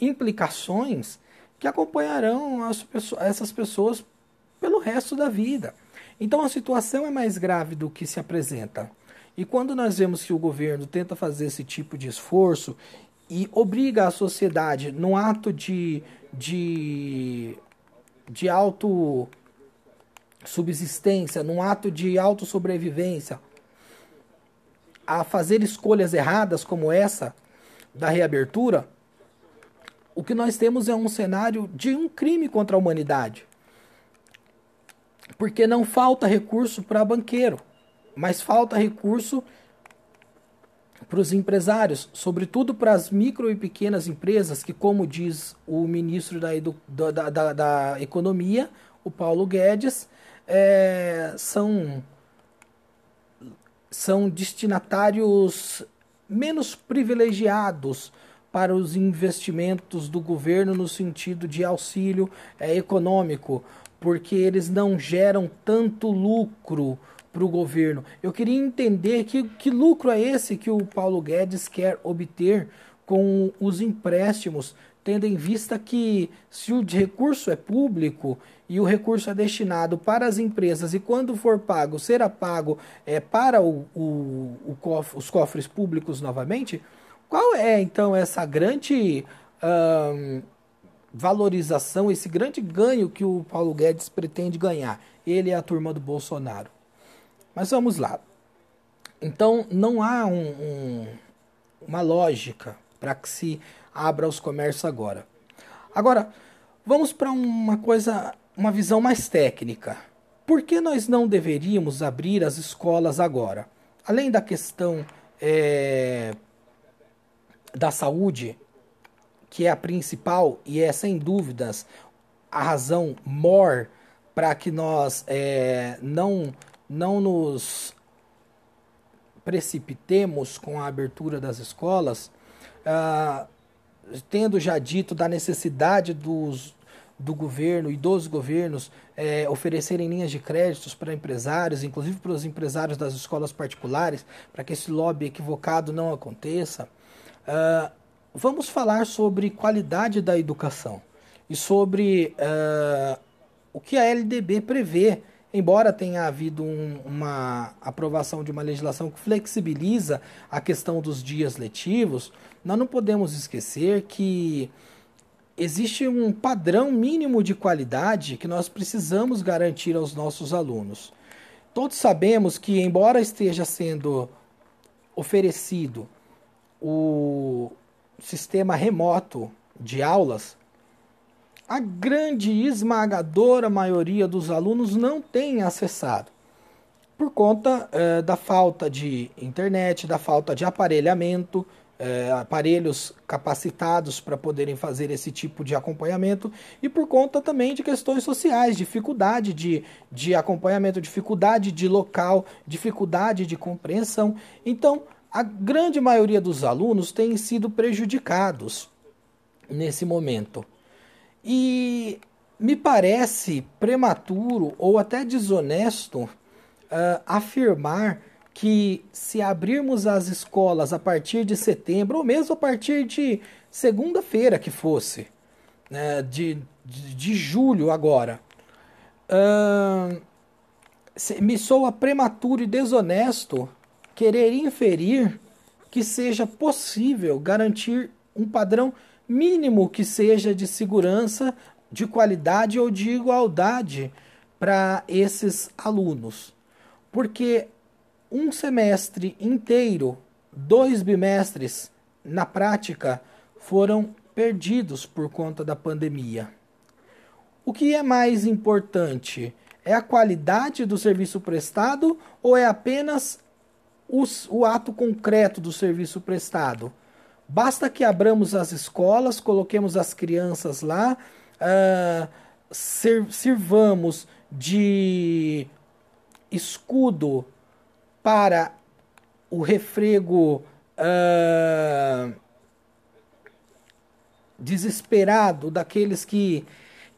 implicações que acompanharão as, essas pessoas pelo resto da vida. Então a situação é mais grave do que se apresenta. E quando nós vemos que o governo tenta fazer esse tipo de esforço e obriga a sociedade, num ato de, de, de auto subsistência, num ato de autossobrevivência, a fazer escolhas erradas como essa da reabertura, o que nós temos é um cenário de um crime contra a humanidade. Porque não falta recurso para banqueiro, mas falta recurso para os empresários, sobretudo para as micro e pequenas empresas, que, como diz o ministro da, da, da, da Economia, o Paulo Guedes, é, são, são destinatários menos privilegiados para os investimentos do governo no sentido de auxílio é, econômico, porque eles não geram tanto lucro para o governo. Eu queria entender que, que lucro é esse que o Paulo Guedes quer obter com os empréstimos tendo em vista que se o recurso é público e o recurso é destinado para as empresas e quando for pago, será pago é, para o, o, o cof, os cofres públicos novamente, qual é então essa grande valorização, esse grande ganho que o Paulo Guedes pretende ganhar? Ele é a turma do Bolsonaro. Mas vamos lá. Então não há um, um, uma lógica para que se abra os comércios agora. Agora, vamos para uma coisa uma visão mais técnica. Por que nós não deveríamos abrir as escolas agora? Além da questão é, da saúde, que é a principal e é sem dúvidas a razão maior para que nós é, não, não nos precipitemos com a abertura das escolas, ah, tendo já dito da necessidade dos, do governo e dos governos é, oferecerem linhas de créditos para empresários, inclusive para os empresários das escolas particulares, para que esse lobby equivocado não aconteça. Uh, vamos falar sobre qualidade da educação e sobre uh, o que a LDB prevê, embora tenha havido um, uma aprovação de uma legislação que flexibiliza a questão dos dias letivos, nós não podemos esquecer que existe um padrão mínimo de qualidade que nós precisamos garantir aos nossos alunos. Todos sabemos que, embora esteja sendo oferecido o sistema remoto de aulas, a grande esmagadora maioria dos alunos não tem acessado por conta eh, da falta de internet, da falta de aparelhamento, é, aparelhos capacitados para poderem fazer esse tipo de acompanhamento e por conta também de questões sociais, dificuldade de, de acompanhamento, dificuldade de local, dificuldade de compreensão. Então, a grande maioria dos alunos tem sido prejudicados nesse momento. E me parece prematuro ou até desonesto uh, afirmar que se abrirmos as escolas a partir de setembro, ou mesmo a partir de segunda-feira que fosse, né, de, de, de, julho agora, me soa prematuro e desonesto querer inferir que seja possível garantir um padrão mínimo que seja de segurança, de qualidade ou de igualdade para esses alunos. Porque um semestre inteiro, dois bimestres, na prática, foram perdidos por conta da pandemia. O que é mais importante? É a qualidade do serviço prestado ou é apenas os, o ato concreto do serviço prestado? Basta que abramos as escolas, coloquemos as crianças lá, uh, sirvamos de escudo para o refrego uh, desesperado daqueles que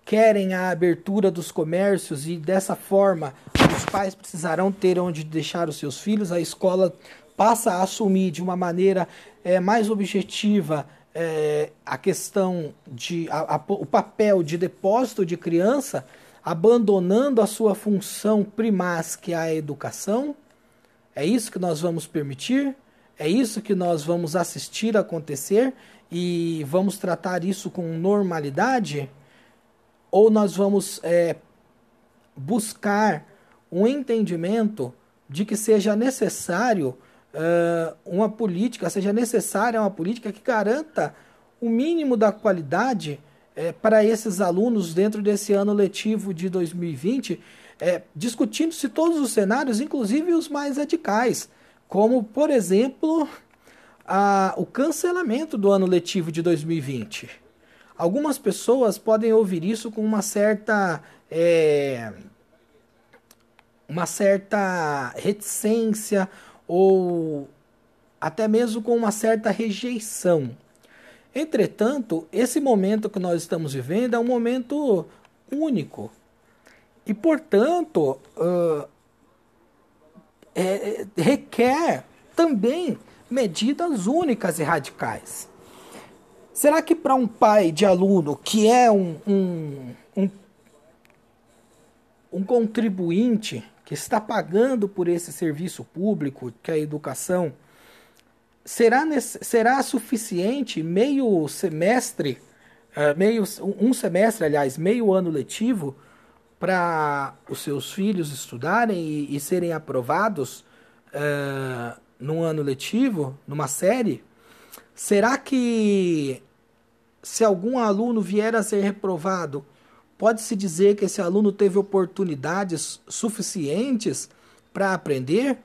querem a abertura dos comércios e dessa forma os pais precisarão ter onde deixar os seus filhos, a escola passa a assumir de uma maneira é, mais objetiva é, a questão de a, a, o papel de depósito de criança, abandonando a sua função primaz que é a educação. É isso que nós vamos permitir? É isso que nós vamos assistir acontecer e vamos tratar isso com normalidade? Ou nós vamos é, buscar um entendimento de que seja necessário uh, uma política, seja necessária uma política que garanta o mínimo da qualidade é, para esses alunos dentro desse ano letivo de 2020 é, discutindo-se todos os cenários, inclusive os mais radicais, como, por exemplo, a, o cancelamento do ano letivo de 2020. Algumas pessoas podem ouvir isso com uma certa. É, uma certa reticência ou até mesmo com uma certa rejeição. Entretanto, esse momento que nós estamos vivendo é um momento único. E, portanto, uh, é, requer também medidas únicas e radicais. Será que para um pai de aluno que é um, um, um, um contribuinte que está pagando por esse serviço público, que é a educação, será, será suficiente meio semestre, meio, um semestre, aliás, meio ano letivo, para os seus filhos estudarem e, e serem aprovados uh, num ano letivo, numa série? Será que se algum aluno vier a ser reprovado, pode-se dizer que esse aluno teve oportunidades suficientes para aprender?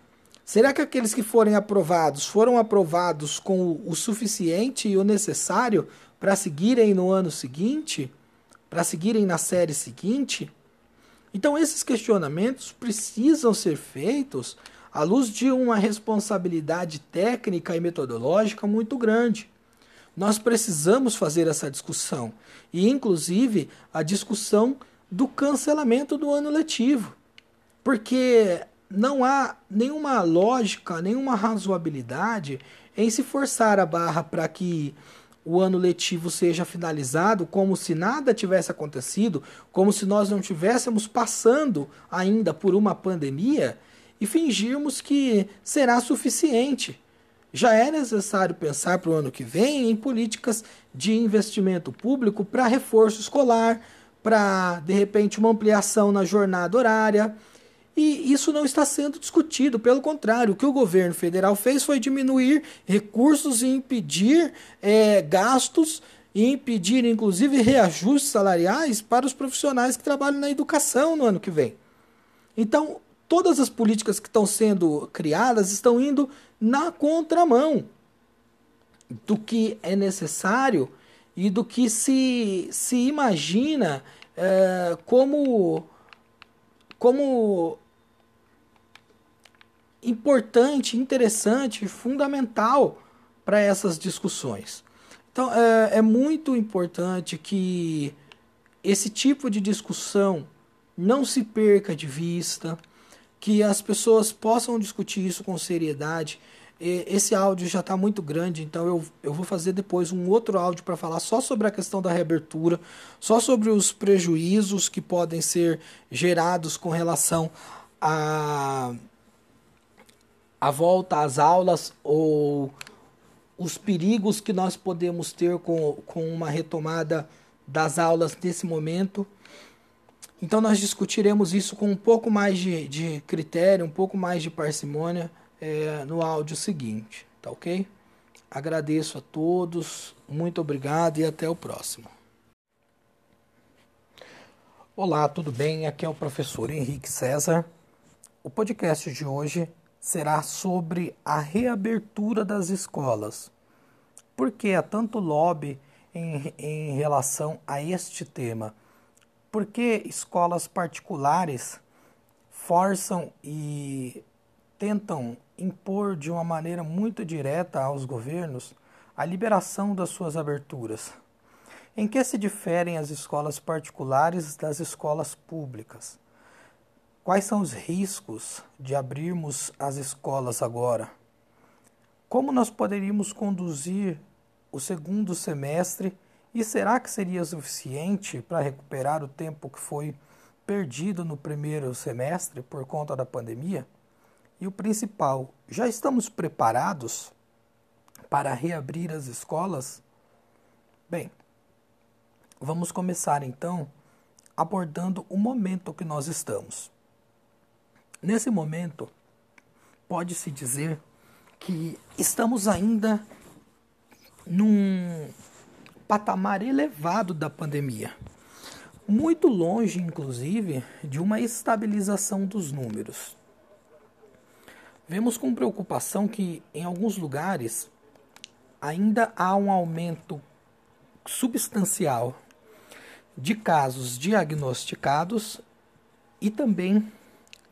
Será que aqueles que forem aprovados foram aprovados com o suficiente e o necessário para seguirem no ano seguinte? Para seguirem na série seguinte? Então, esses questionamentos precisam ser feitos à luz de uma responsabilidade técnica e metodológica muito grande. Nós precisamos fazer essa discussão e, inclusive, a discussão do cancelamento do ano letivo, porque não há nenhuma lógica, nenhuma razoabilidade em se forçar a barra para que o ano letivo seja finalizado como se nada tivesse acontecido, como se nós não estivéssemos passando ainda por uma pandemia e fingirmos que será suficiente já é necessário pensar para o ano que vem em políticas de investimento público para reforço escolar, para, de repente, uma ampliação na jornada horária. E isso não está sendo discutido, pelo contrário, o que o governo federal fez foi diminuir recursos e impedir é, gastos e impedir, inclusive, reajustes salariais para os profissionais que trabalham na educação no ano que vem. Então, todas as políticas que estão sendo criadas estão indo na contramão do que é necessário e do que se, se imagina é, como, como importante, interessante, fundamental para essas discussões. Então, é, é muito importante que esse tipo de discussão não se perca de vista que as pessoas possam discutir isso com seriedade. Esse áudio já está muito grande, então eu, eu vou fazer depois um outro áudio para falar só sobre a questão da reabertura, só sobre os prejuízos que podem ser gerados com relação a, a volta às aulas ou os perigos que nós podemos ter com, com uma retomada das aulas nesse momento. Então nós discutiremos isso com um pouco mais de, de critério, um pouco mais de parcimônia é, no áudio seguinte, tá ok? Agradeço a todos, muito obrigado e até o próximo. Olá, tudo bem? Aqui é o professor Henrique César. O podcast de hoje será sobre a reabertura das escolas. Por que há tanto lobby em, em relação a este tema? Por que escolas particulares forçam e tentam impor de uma maneira muito direta aos governos a liberação das suas aberturas? Em que se diferem as escolas particulares das escolas públicas? Quais são os riscos de abrirmos as escolas agora? Como nós poderíamos conduzir o segundo semestre e será que seria suficiente para recuperar o tempo que foi perdido no primeiro semestre por conta da pandemia? E o principal, já estamos preparados para reabrir as escolas? Bem, vamos começar então abordando o momento que nós estamos. Nesse momento, pode-se dizer que estamos ainda num patamar elevado da pandemia, muito longe, inclusive, de uma estabilização dos números. Vemos com preocupação que, em alguns lugares, ainda há um aumento substancial de casos diagnosticados e também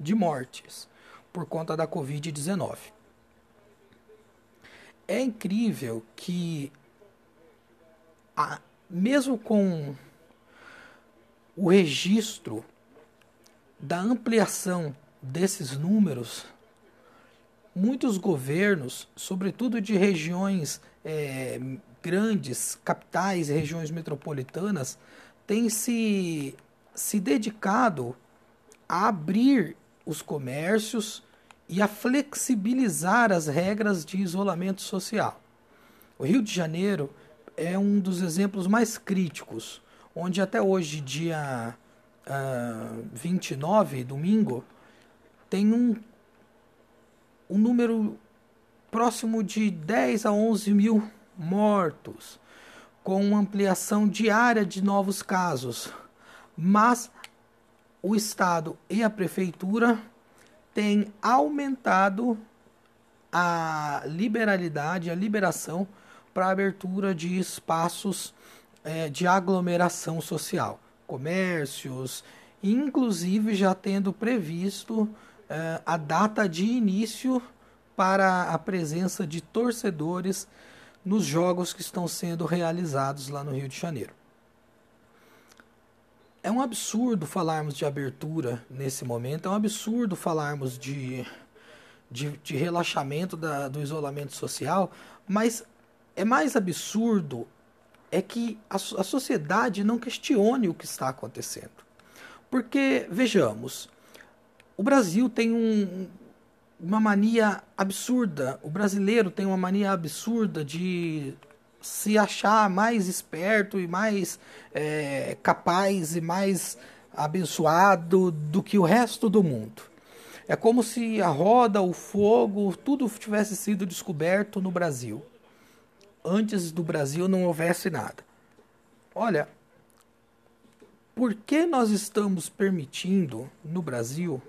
de mortes por conta da Covid-19. É incrível que a, mesmo com o registro da ampliação desses números, muitos governos, sobretudo de regiões é, grandes capitais e regiões metropolitanas têm se, se dedicado a abrir os comércios e a flexibilizar as regras de isolamento social. O Rio de Janeiro é um dos exemplos mais críticos, onde até hoje, dia uh, 29, domingo, tem um, um número próximo de 10 a 11 mil mortos, com ampliação diária de novos casos. Mas o Estado e a Prefeitura têm aumentado a liberalidade, a liberação para a abertura de espaços é, de aglomeração social, comércios, inclusive já tendo previsto é, a data de início para a presença de torcedores nos jogos que estão sendo realizados lá no Rio de Janeiro. É um absurdo falarmos de abertura nesse momento, é um absurdo falarmos de, de, de relaxamento da, do isolamento social, mas é mais absurdo é que a, a sociedade não questione o que está acontecendo. Porque, vejamos, o Brasil tem um, uma mania absurda, o brasileiro tem uma mania absurda de se achar mais esperto e mais é, capaz e mais abençoado do que o resto do mundo. É como se a roda, o fogo, tudo tivesse sido descoberto no Brasil. Antes do Brasil não houvesse nada. Olha, por que nós estamos permitindo no Brasil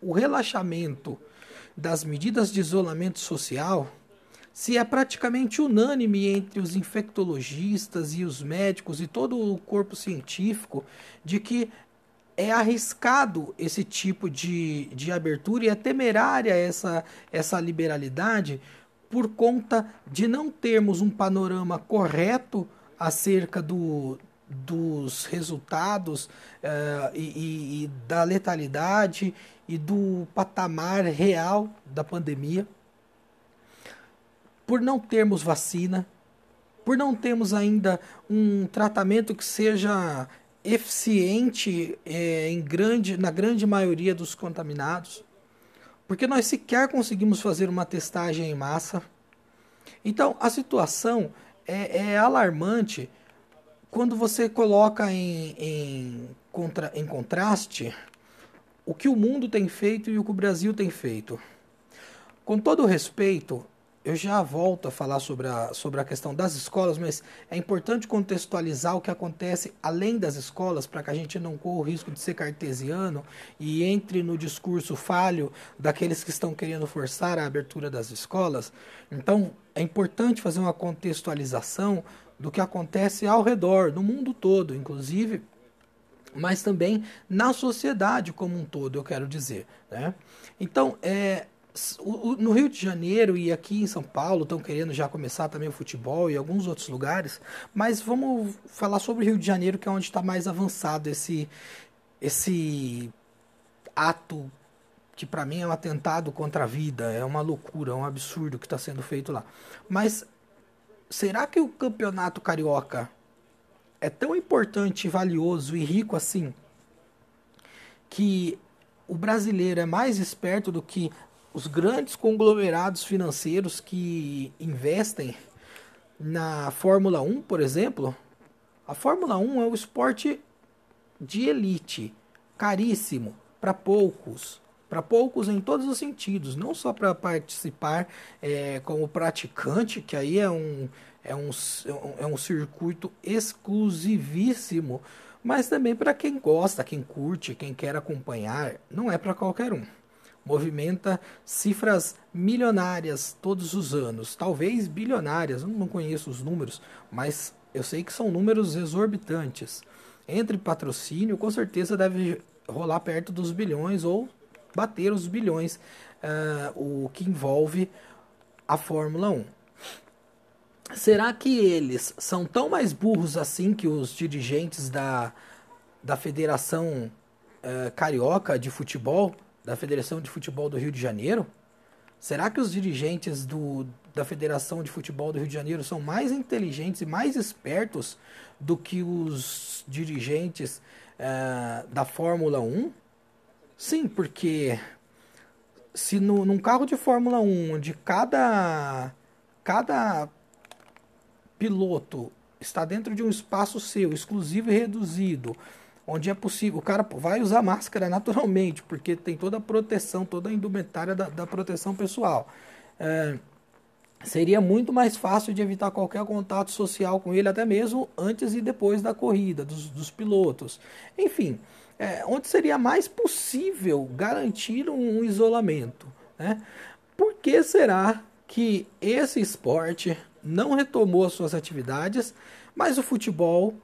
o relaxamento das medidas de isolamento social se é praticamente unânime entre os infectologistas e os médicos e todo o corpo científico de que é arriscado esse tipo de, de abertura e é temerária essa, essa liberalidade por conta de não termos um panorama correto acerca do, dos resultados uh, e, e, e da letalidade e do patamar real da pandemia por não termos vacina, por não termos ainda um tratamento que seja eficiente é, em grande, na grande maioria dos contaminados, porque nós sequer conseguimos fazer uma testagem em massa. Então a situação é, é alarmante quando você coloca em, em, contra, em contraste o que o mundo tem feito e o que o Brasil tem feito. Com todo respeito, eu já volto a falar sobre a, sobre a questão das escolas, mas é importante contextualizar o que acontece além das escolas para que a gente não corra o risco de ser cartesiano e entre no discurso falho daqueles que estão querendo forçar a abertura das escolas. Então, é importante fazer uma contextualização do que acontece ao redor, no mundo todo, inclusive mas também na sociedade como um todo, eu quero dizer. Né? Então, é, no Rio de Janeiro e aqui em São Paulo estão querendo já começar também o futebol e alguns outros lugares, mas vamos falar sobre o Rio de Janeiro, que é onde está mais avançado esse, esse ato que para mim é um atentado contra a vida, é uma loucura, é um absurdo que está sendo feito lá. Mas será que o campeonato carioca é tão importante, valioso e rico assim que o brasileiro é mais esperto do que os grandes conglomerados financeiros que investem na Fórmula 1, por exemplo, a Fórmula 1 é o esporte de elite, caríssimo para poucos, para poucos em todos os sentidos, não só para participar é, como praticante, que aí é um, é um, é um circuito exclusivíssimo, mas também para quem gosta, quem curte, quem quer acompanhar, não é para qualquer um movimenta cifras milionárias todos os anos, talvez bilionárias, não conheço os números, mas eu sei que são números exorbitantes. Entre patrocínio, com certeza deve rolar perto dos bilhões ou bater os bilhões, uh, o que envolve a Fórmula 1. Será que eles são tão mais burros assim que os dirigentes da, da Federação uh, Carioca de Futebol? Da Federação de Futebol do Rio de Janeiro? Será que os dirigentes do, da Federação de Futebol do Rio de Janeiro são mais inteligentes e mais espertos do que os dirigentes uh, da Fórmula 1? Sim, porque se no, num carro de Fórmula 1, onde cada, cada piloto está dentro de um espaço seu, exclusivo e reduzido, onde é possível, o cara vai usar máscara naturalmente, porque tem toda a proteção, toda a indumentária da, da proteção pessoal. É, seria muito mais fácil de evitar qualquer contato social com ele, até mesmo antes e depois da corrida, dos, dos pilotos. Enfim, é, onde seria mais possível garantir um, um isolamento. Né? Por que será que esse esporte não retomou as suas atividades, mas o futebol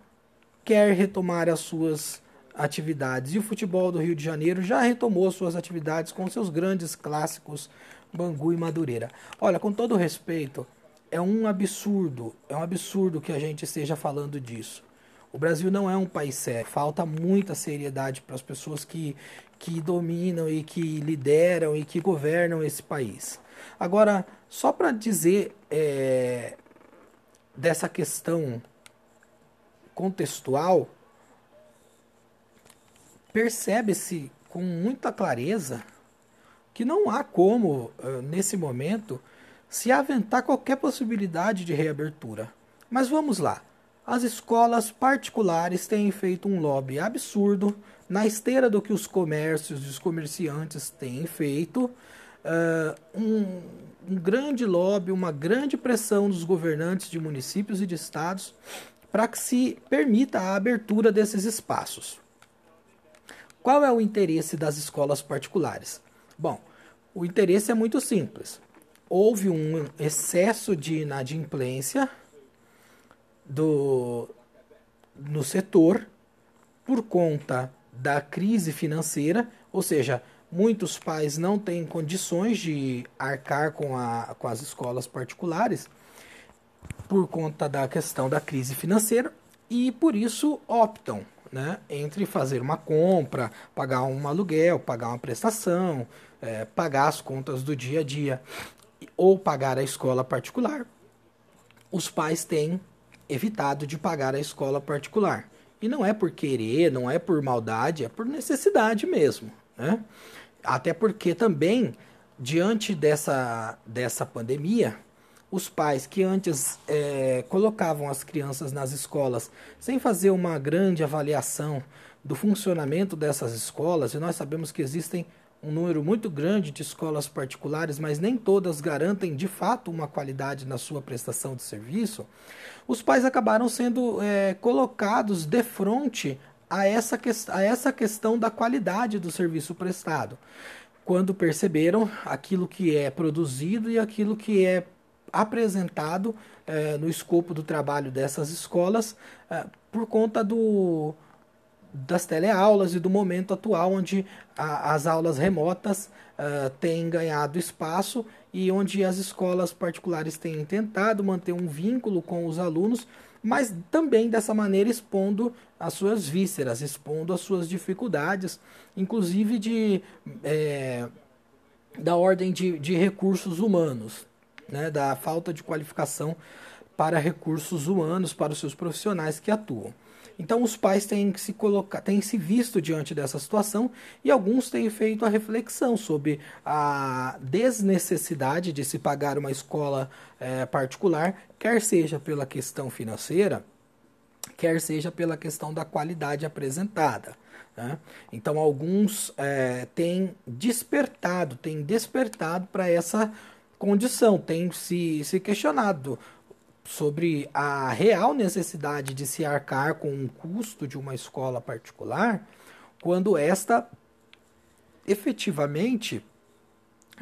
quer retomar as suas atividades. E o futebol do Rio de Janeiro já retomou suas atividades com seus grandes clássicos Bangu e Madureira. Olha, com todo respeito, é um absurdo, é um absurdo que a gente esteja falando disso. O Brasil não é um país sério, falta muita seriedade para as pessoas que, que dominam e que lideram e que governam esse país. Agora, só para dizer é, dessa questão contextual, percebe-se com muita clareza que não há como, nesse momento, se aventar qualquer possibilidade de reabertura. Mas vamos lá. As escolas particulares têm feito um lobby absurdo na esteira do que os comércios e os comerciantes têm feito. Uh, um, um grande lobby, uma grande pressão dos governantes de municípios e de estados para que se permita a abertura desses espaços. Qual é o interesse das escolas particulares? Bom, o interesse é muito simples. Houve um excesso de inadimplência do, no setor por conta da crise financeira, ou seja, muitos pais não têm condições de arcar com, a, com as escolas particulares por conta da questão da crise financeira e por isso optam né, entre fazer uma compra, pagar um aluguel, pagar uma prestação, é, pagar as contas do dia a dia ou pagar a escola particular. Os pais têm evitado de pagar a escola particular. E não é por querer, não é por maldade, é por necessidade mesmo. Né? Até porque também, diante dessa, dessa pandemia, os pais que antes é, colocavam as crianças nas escolas sem fazer uma grande avaliação do funcionamento dessas escolas, e nós sabemos que existem um número muito grande de escolas particulares, mas nem todas garantem de fato uma qualidade na sua prestação de serviço, os pais acabaram sendo é, colocados de frente a essa, a essa questão da qualidade do serviço prestado, quando perceberam aquilo que é produzido e aquilo que é apresentado é, no escopo do trabalho dessas escolas é, por conta do das teleaulas e do momento atual, onde a, as aulas remotas uh, têm ganhado espaço e onde as escolas particulares têm tentado manter um vínculo com os alunos, mas também dessa maneira expondo as suas vísceras, expondo as suas dificuldades, inclusive de, é, da ordem de, de recursos humanos, né, da falta de qualificação para recursos humanos, para os seus profissionais que atuam. Então os pais têm se colocar, têm se visto diante dessa situação e alguns têm feito a reflexão sobre a desnecessidade de se pagar uma escola é, particular, quer seja pela questão financeira, quer seja pela questão da qualidade apresentada. Né? Então alguns é, têm despertado, têm despertado para essa condição, têm se, se questionado sobre a real necessidade de se arcar com o custo de uma escola particular, quando esta efetivamente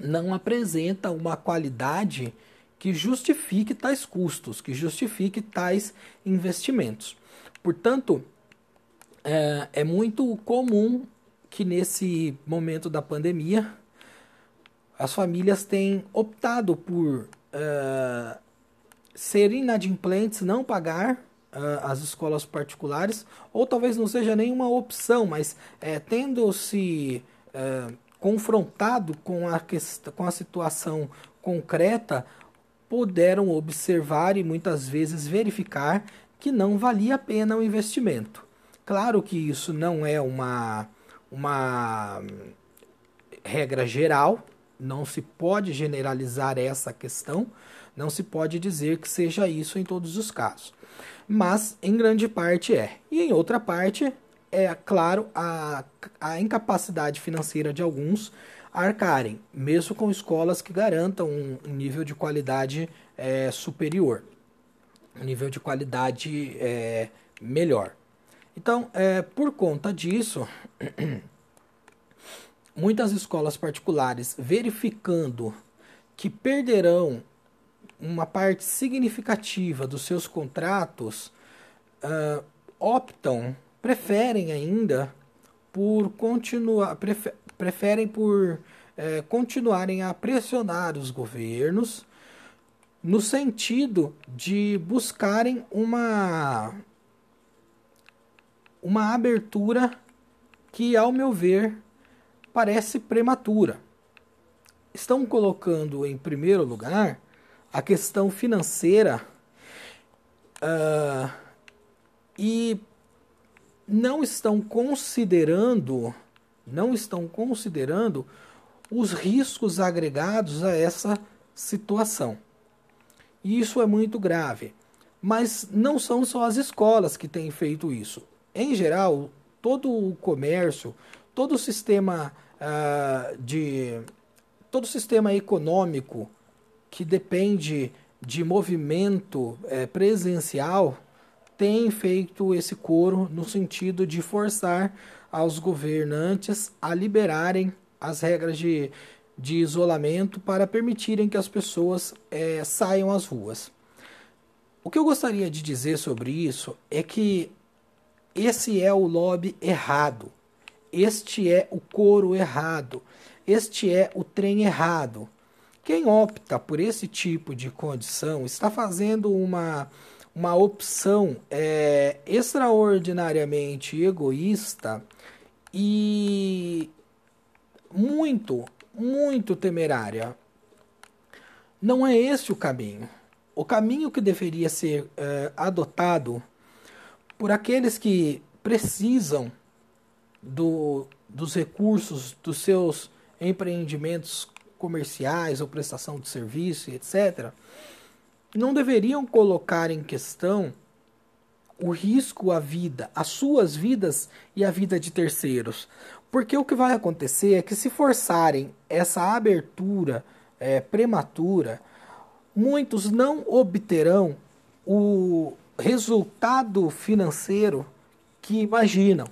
não apresenta uma qualidade que justifique tais custos, que justifique tais investimentos. Portanto, é, é muito comum que nesse momento da pandemia as famílias têm optado por uh, ser inadimplentes, não pagar uh, as escolas particulares, ou talvez não seja nenhuma opção, mas é, tendo-se uh, confrontado com a, com a situação concreta, puderam observar e muitas vezes verificar que não valia a pena o investimento. Claro que isso não é uma, uma regra geral, não se pode generalizar essa questão, não se pode dizer que seja isso em todos os casos. Mas em grande parte é. E em outra parte é, claro, a, a incapacidade financeira de alguns arcarem, mesmo com escolas que garantam um, nível de qualidade é, superior, um nível de qualidade é, melhor. Então, é, por conta disso, muitas escolas particulares verificando que perderão uma parte significativa dos seus contratos, uh, optam, preferem ainda por continuar, prefer, preferem por é, continuarem a pressionar os governos no sentido de buscarem uma uma abertura que, ao meu ver, parece prematura. Estão colocando em primeiro lugar a questão financeira uh, e não estão considerando não estão considerando os riscos agregados a essa situação. E isso é muito grave. Mas não são só as escolas que têm feito isso. Em geral, todo o comércio, todo o sistema uh, de. todo o sistema econômico que depende de movimento é, presencial tem feito esse coro no sentido de forçar aos governantes a liberarem as regras de, de isolamento para permitirem que as pessoas é, saiam às ruas. O que eu gostaria de dizer sobre isso é que esse é o lobby errado, este é o coro errado, este é o trem errado. Quem opta por esse tipo de condição está fazendo uma, uma opção é, extraordinariamente egoísta e muito, muito temerária. Não é esse o caminho. O caminho que deveria ser é, adotado por aqueles que precisam do, dos recursos dos seus empreendimentos comerciais ou prestação de serviço, etc., não deveriam colocar em questão o risco à vida, as suas vidas e a vida de terceiros. Porque o que vai acontecer é que se forçarem essa abertura é, prematura, muitos não obterão o resultado financeiro que imaginam.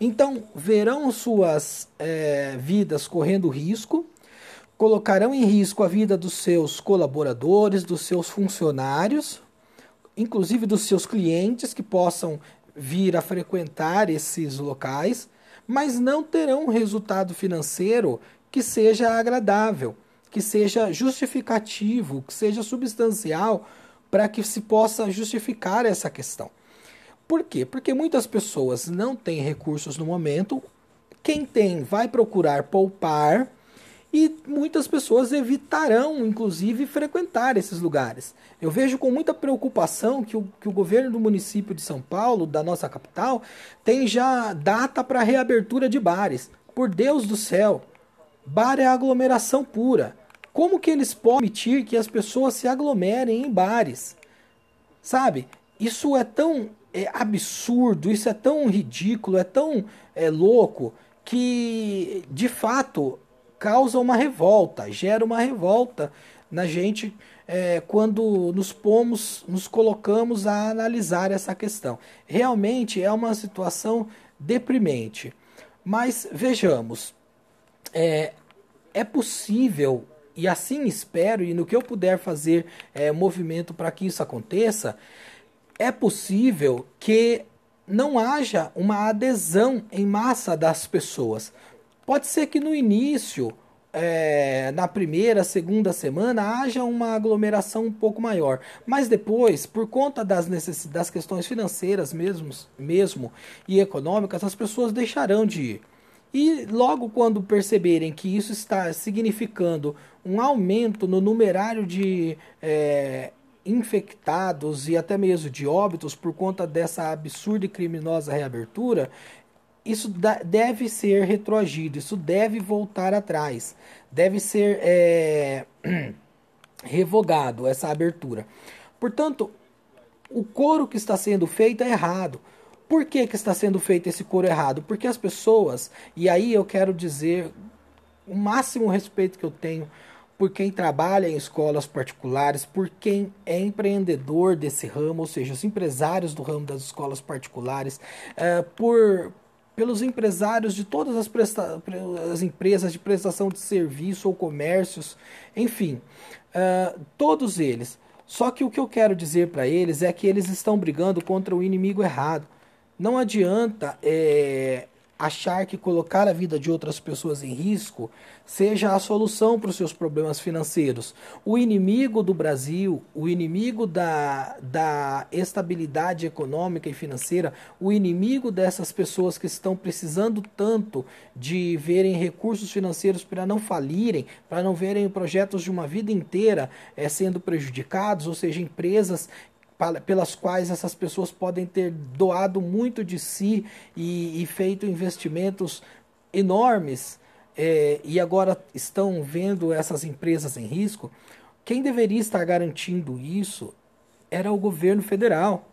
Então, verão suas é, vidas correndo risco, colocarão em risco a vida dos seus colaboradores, dos seus funcionários, inclusive dos seus clientes que possam vir a frequentar esses locais, mas não terão um resultado financeiro que seja agradável, que seja justificativo, que seja substancial para que se possa justificar essa questão. Por quê? Porque muitas pessoas não têm recursos no momento, quem tem vai procurar poupar e muitas pessoas evitarão, inclusive, frequentar esses lugares. Eu vejo com muita preocupação que o, que o governo do município de São Paulo, da nossa capital, tem já data para reabertura de bares. Por Deus do céu, bar é aglomeração pura. Como que eles podem permitir que as pessoas se aglomerem em bares? Sabe? Isso é tão é, absurdo, isso é tão ridículo, é tão é, louco que, de fato, causa uma revolta, gera uma revolta na gente é, quando nos pomos, nos colocamos a analisar essa questão. Realmente é uma situação deprimente. Mas vejamos, é, é possível, e assim espero, e no que eu puder fazer é, movimento para que isso aconteça, é possível que não haja uma adesão em massa das pessoas. Pode ser que no início, é, na primeira, segunda semana, haja uma aglomeração um pouco maior. Mas depois, por conta das, das questões financeiras mesmo, mesmo e econômicas, as pessoas deixarão de ir. E logo quando perceberem que isso está significando um aumento no numerário de é, infectados e até mesmo de óbitos por conta dessa absurda e criminosa reabertura, isso deve ser retroagido, isso deve voltar atrás, deve ser é, revogado essa abertura. Portanto, o coro que está sendo feito é errado. Por que, que está sendo feito esse coro errado? Porque as pessoas, e aí eu quero dizer o máximo respeito que eu tenho por quem trabalha em escolas particulares, por quem é empreendedor desse ramo, ou seja, os empresários do ramo das escolas particulares, é, por pelos empresários de todas as, presta as empresas de prestação de serviço ou comércios, enfim, uh, todos eles. Só que o que eu quero dizer para eles é que eles estão brigando contra o inimigo errado. Não adianta é, achar que colocar a vida de outras pessoas em risco seja a solução para os seus problemas financeiros. O inimigo do Brasil, o inimigo da, da estabilidade econômica e financeira, o inimigo dessas pessoas que estão precisando tanto de verem recursos financeiros para não falirem, para não verem projetos de uma vida inteira é, sendo prejudicados, ou seja, empresas pelas quais essas pessoas podem ter doado muito de si e, e feito investimentos enormes é, e agora estão vendo essas empresas em risco, quem deveria estar garantindo isso era o governo federal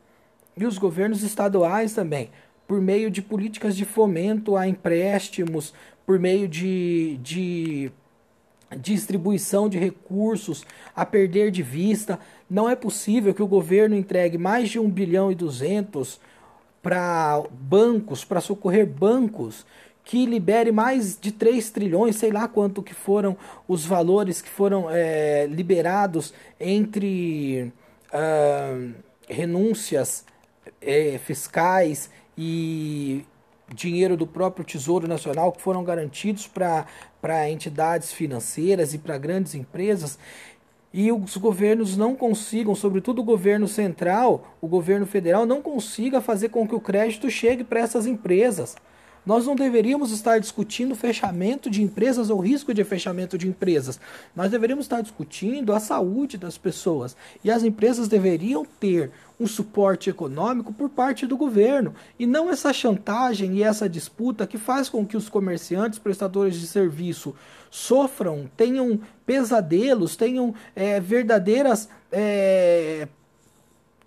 e os governos estaduais também, por meio de políticas de fomento a empréstimos, por meio de, de distribuição de recursos a perder de vista. Não é possível que o governo entregue mais de 1 bilhão e 200 para bancos, para socorrer bancos, que libere mais de 3 trilhões, sei lá quanto que foram os valores que foram é, liberados entre uh, renúncias é, fiscais e dinheiro do próprio Tesouro Nacional que foram garantidos para entidades financeiras e para grandes empresas e os governos não consigam, sobretudo o governo central, o governo federal, não consiga fazer com que o crédito chegue para essas empresas. Nós não deveríamos estar discutindo fechamento de empresas ou risco de fechamento de empresas. Nós deveríamos estar discutindo a saúde das pessoas. E as empresas deveriam ter um suporte econômico por parte do governo e não essa chantagem e essa disputa que faz com que os comerciantes, prestadores de serviço sofram, tenham pesadelos, tenham é, verdadeiras é,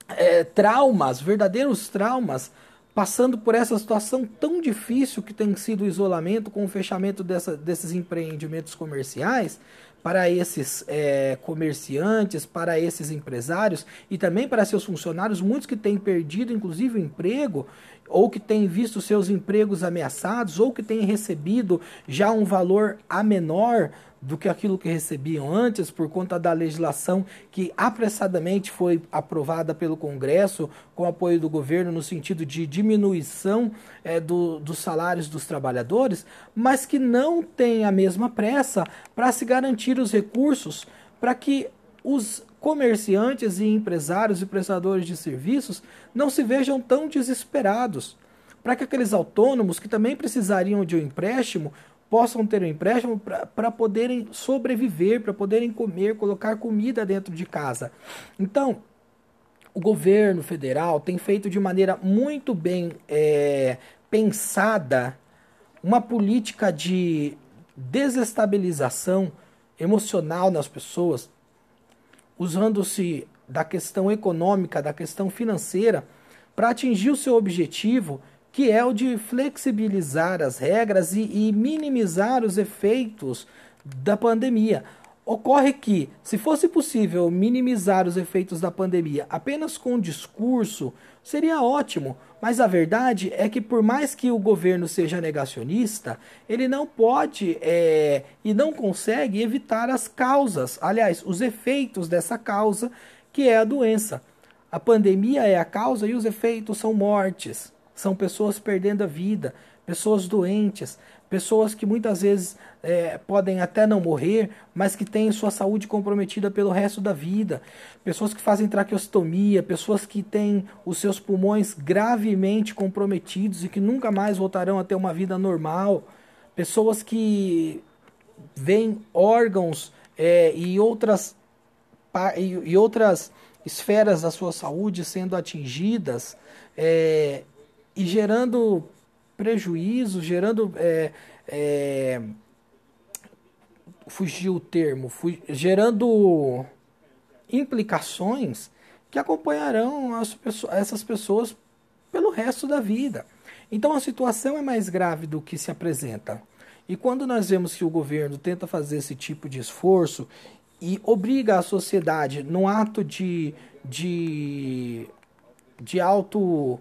é, traumas, verdadeiros traumas passando por essa situação tão difícil que tem sido o isolamento com o fechamento dessa, desses empreendimentos comerciais para esses é, comerciantes, para esses empresários e também para seus funcionários, muitos que têm perdido inclusive o emprego ou que têm visto seus empregos ameaçados ou que têm recebido já um valor a menor do que aquilo que recebiam antes por conta da legislação que apressadamente foi aprovada pelo Congresso com apoio do governo no sentido de diminuição é, do, dos salários dos trabalhadores, mas que não tem a mesma pressa para se garantir os recursos para que os comerciantes e empresários e prestadores de serviços não se vejam tão desesperados, para que aqueles autônomos que também precisariam de um empréstimo possam ter um empréstimo para poderem sobreviver, para poderem comer, colocar comida dentro de casa. Então, o governo federal tem feito de maneira muito bem é, pensada uma política de desestabilização emocional nas pessoas, usando-se da questão econômica, da questão financeira, para atingir o seu objetivo que é o de flexibilizar as regras e, e minimizar os efeitos da pandemia. Ocorre que, se fosse possível minimizar os efeitos da pandemia apenas com discurso, seria ótimo, mas a verdade é que, por mais que o governo seja negacionista, ele não pode é, e não consegue evitar as causas, aliás, os efeitos dessa causa, que é a doença. A pandemia é a causa e os efeitos são mortes, são pessoas perdendo a vida, pessoas doentes, pessoas que muitas vezes é, podem até não morrer, mas que têm sua saúde comprometida pelo resto da vida, pessoas que fazem traqueostomia, pessoas que têm os seus pulmões gravemente comprometidos e que nunca mais voltarão a ter uma vida normal, pessoas que veem órgãos é, e outras e, outras esferas da sua saúde sendo atingidas é, e gerando prejuízo, gerando é, é, fugiu o termo, gerando implicações que acompanharão as essas pessoas pelo resto da vida. Então a situação é mais grave do que se apresenta. E quando nós vemos que o governo tenta fazer esse tipo de esforço e obriga a sociedade, num ato de, de, de auto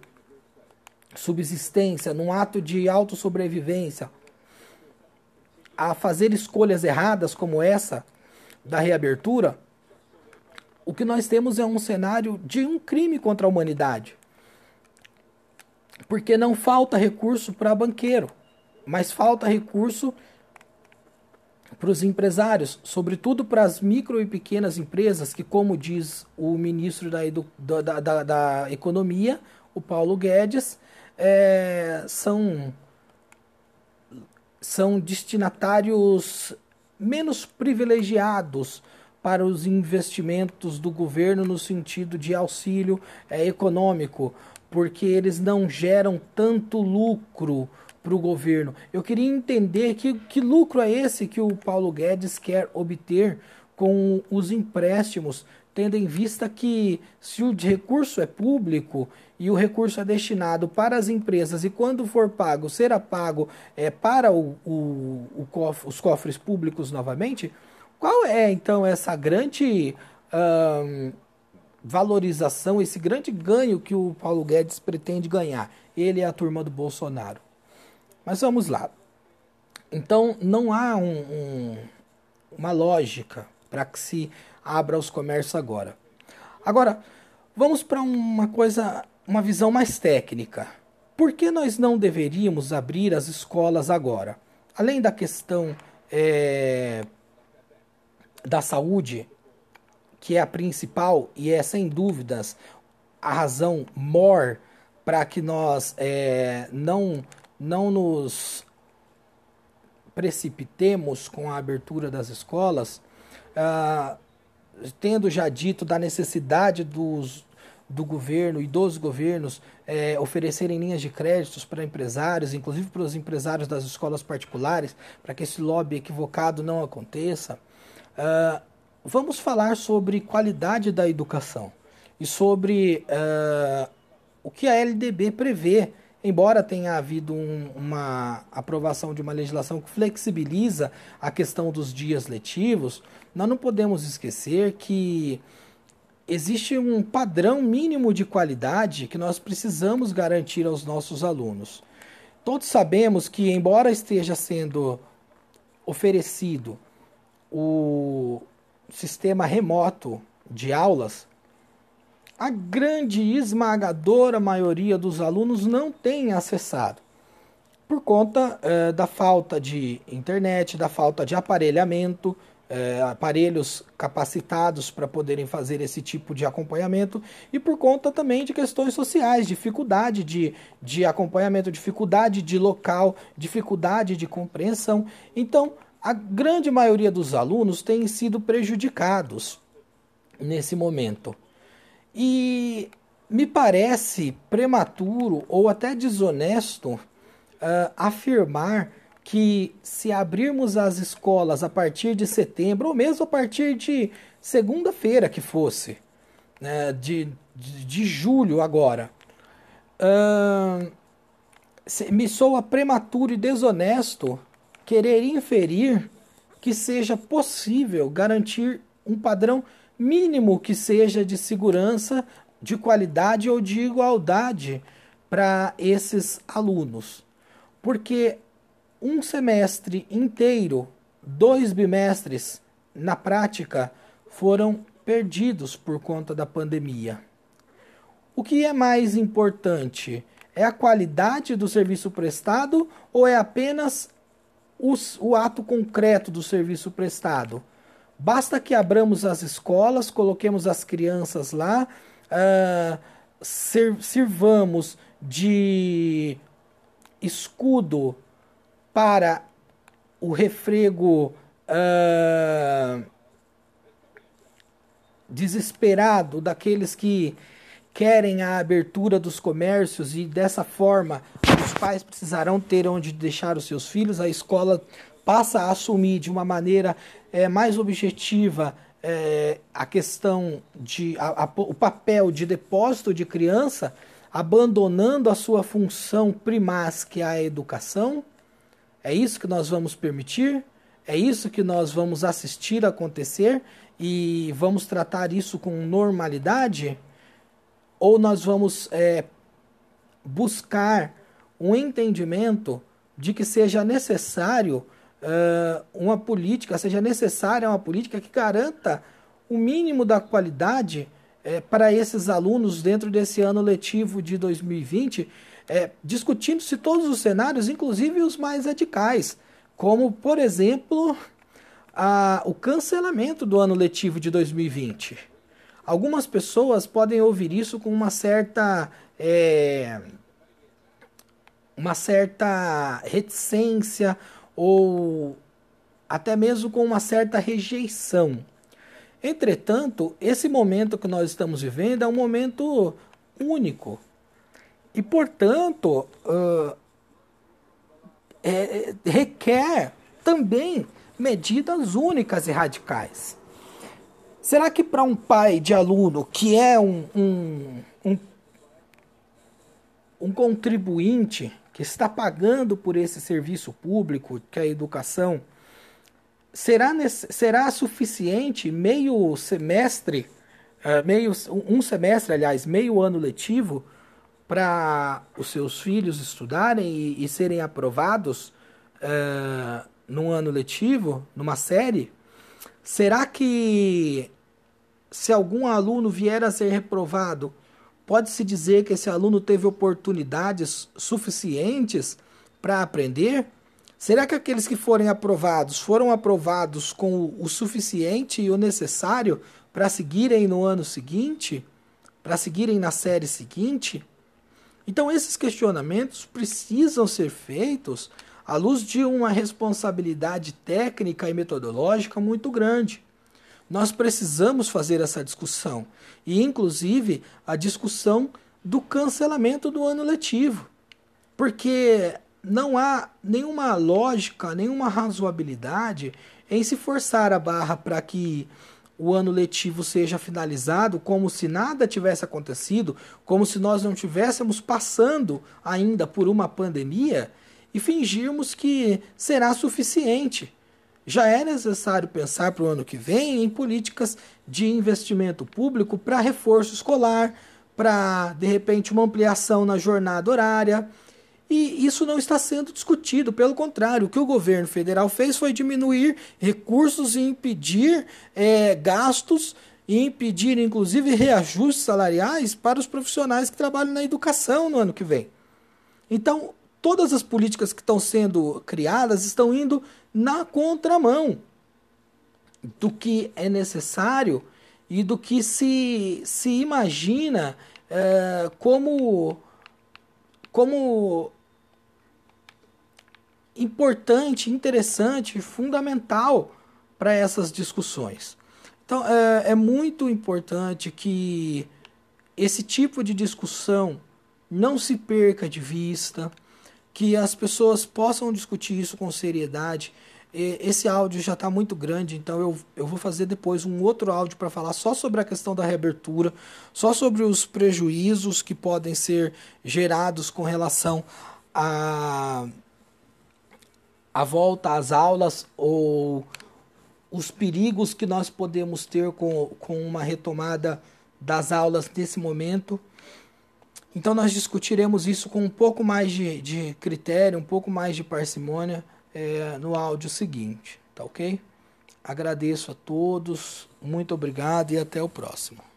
subsistência, num ato de autossobrevivência, a fazer escolhas erradas como essa da reabertura, o que nós temos é um cenário de um crime contra a humanidade. Porque não falta recurso para banqueiro, mas falta recurso para os empresários, sobretudo para as micro e pequenas empresas, que, como diz o ministro da, da, da, da Economia, o Paulo Guedes, é, são, são destinatários menos privilegiados para os investimentos do governo no sentido de auxílio é, econômico, porque eles não geram tanto lucro para o governo. Eu queria entender que, que lucro é esse que o Paulo Guedes quer obter com os empréstimos, tendo em vista que se o recurso é público e o recurso é destinado para as empresas e quando for pago, será pago é, para o, o, o cof, os cofres públicos novamente, qual é então essa grande valorização, esse grande ganho que o Paulo Guedes pretende ganhar? Ele é a turma do Bolsonaro. Mas vamos lá. Então não há um, um, uma lógica para que se abra os comércios agora. Agora, vamos para uma coisa, uma visão mais técnica. Por que nós não deveríamos abrir as escolas agora? Além da questão é, da saúde, que é a principal e é sem dúvidas a razão maior para que nós é, não não nos precipitemos com a abertura das escolas, ah, tendo já dito da necessidade dos, do governo e dos governos é, oferecerem linhas de créditos para empresários, inclusive para os empresários das escolas particulares, para que esse lobby equivocado não aconteça. Uh, vamos falar sobre qualidade da educação e sobre uh, o que a LDB prevê embora tenha havido um, uma aprovação de uma legislação que flexibiliza a questão dos dias letivos, nós não podemos esquecer que existe um padrão mínimo de qualidade que nós precisamos garantir aos nossos alunos. Todos sabemos que, embora esteja sendo oferecido o sistema remoto de aulas, a grande esmagadora maioria dos alunos não tem acessado por conta eh, da falta de internet, da falta de aparelhamento, eh, aparelhos capacitados para poderem fazer esse tipo de acompanhamento e por conta também de questões sociais, dificuldade de, de acompanhamento, dificuldade de local, dificuldade de compreensão. Então, a grande maioria dos alunos tem sido prejudicados nesse momento. E me parece prematuro ou até desonesto uh, afirmar que se abrirmos as escolas a partir de setembro, ou mesmo a partir de segunda-feira que fosse, né, de, de, de, julho agora, me soa prematuro e desonesto querer inferir que seja possível garantir um padrão mínimo que seja de segurança, de qualidade ou de igualdade para esses alunos. Porque um semestre inteiro, dois bimestres, na prática, foram perdidos por conta da pandemia. O que é mais importante? É a qualidade do serviço prestado ou é apenas os, o ato concreto do serviço prestado? Basta que abramos as escolas, coloquemos as crianças lá, uh, sirvamos de escudo para o refrego uh, desesperado daqueles que querem a abertura dos comércios e dessa forma os pais precisarão ter onde deixar os seus filhos, a escola passa a assumir de uma maneira é, mais objetiva é, a questão de a, a, o papel de depósito de criança, abandonando a sua função primaz que é a educação. É isso que nós vamos permitir? É isso que nós vamos assistir acontecer e vamos tratar isso com normalidade? Ou nós vamos é, buscar um entendimento de que seja necessário uh, uma política, seja necessária uma política que garanta o mínimo da qualidade uh, para esses alunos dentro desse ano letivo de 2020, eh, discutindo-se todos os cenários, inclusive os mais radicais, como, por exemplo, a, o cancelamento do ano letivo de 2020. Algumas pessoas podem ouvir isso com uma certa. É, uma certa reticência ou até mesmo com uma certa rejeição. Entretanto, esse momento que nós estamos vivendo é um momento único. E, portanto, uh, é, requer também medidas únicas e radicais. Será que para um pai de aluno que é um, um, um, um contribuinte que está pagando por esse serviço público, que é a educação, será, será suficiente meio semestre, uh, meio, um semestre, aliás, meio ano letivo, para os seus filhos estudarem e, e serem aprovados uh, num ano letivo, numa série? Será que se algum aluno vier a ser reprovado, Pode-se dizer que esse aluno teve oportunidades suficientes para aprender? Será que aqueles que forem aprovados foram aprovados com o suficiente e o necessário para seguirem no ano seguinte? Para seguirem na série seguinte? Então, esses questionamentos precisam ser feitos à luz de uma responsabilidade técnica e metodológica muito grande. Nós precisamos fazer essa discussão e, inclusive, a discussão do cancelamento do ano letivo, porque não há nenhuma lógica, nenhuma razoabilidade em se forçar a barra para que o ano letivo seja finalizado como se nada tivesse acontecido, como se nós não estivéssemos passando ainda por uma pandemia e fingirmos que será suficiente já é necessário pensar para o ano que vem em políticas de investimento público para reforço escolar, para, de repente, uma ampliação na jornada horária. E isso não está sendo discutido, pelo contrário, o que o governo federal fez foi diminuir recursos e impedir é, gastos e impedir, inclusive, reajustes salariais para os profissionais que trabalham na educação no ano que vem. Então, todas as políticas que estão sendo criadas estão indo na contramão do que é necessário e do que se, se imagina é, como, como importante, interessante, fundamental para essas discussões. Então é, é muito importante que esse tipo de discussão não se perca de vista que as pessoas possam discutir isso com seriedade. Esse áudio já está muito grande, então eu, eu vou fazer depois um outro áudio para falar só sobre a questão da reabertura, só sobre os prejuízos que podem ser gerados com relação a, a volta às aulas ou os perigos que nós podemos ter com, com uma retomada das aulas nesse momento. Então nós discutiremos isso com um pouco mais de, de critério, um pouco mais de parcimônia é, no áudio seguinte, tá ok? Agradeço a todos, muito obrigado e até o próximo.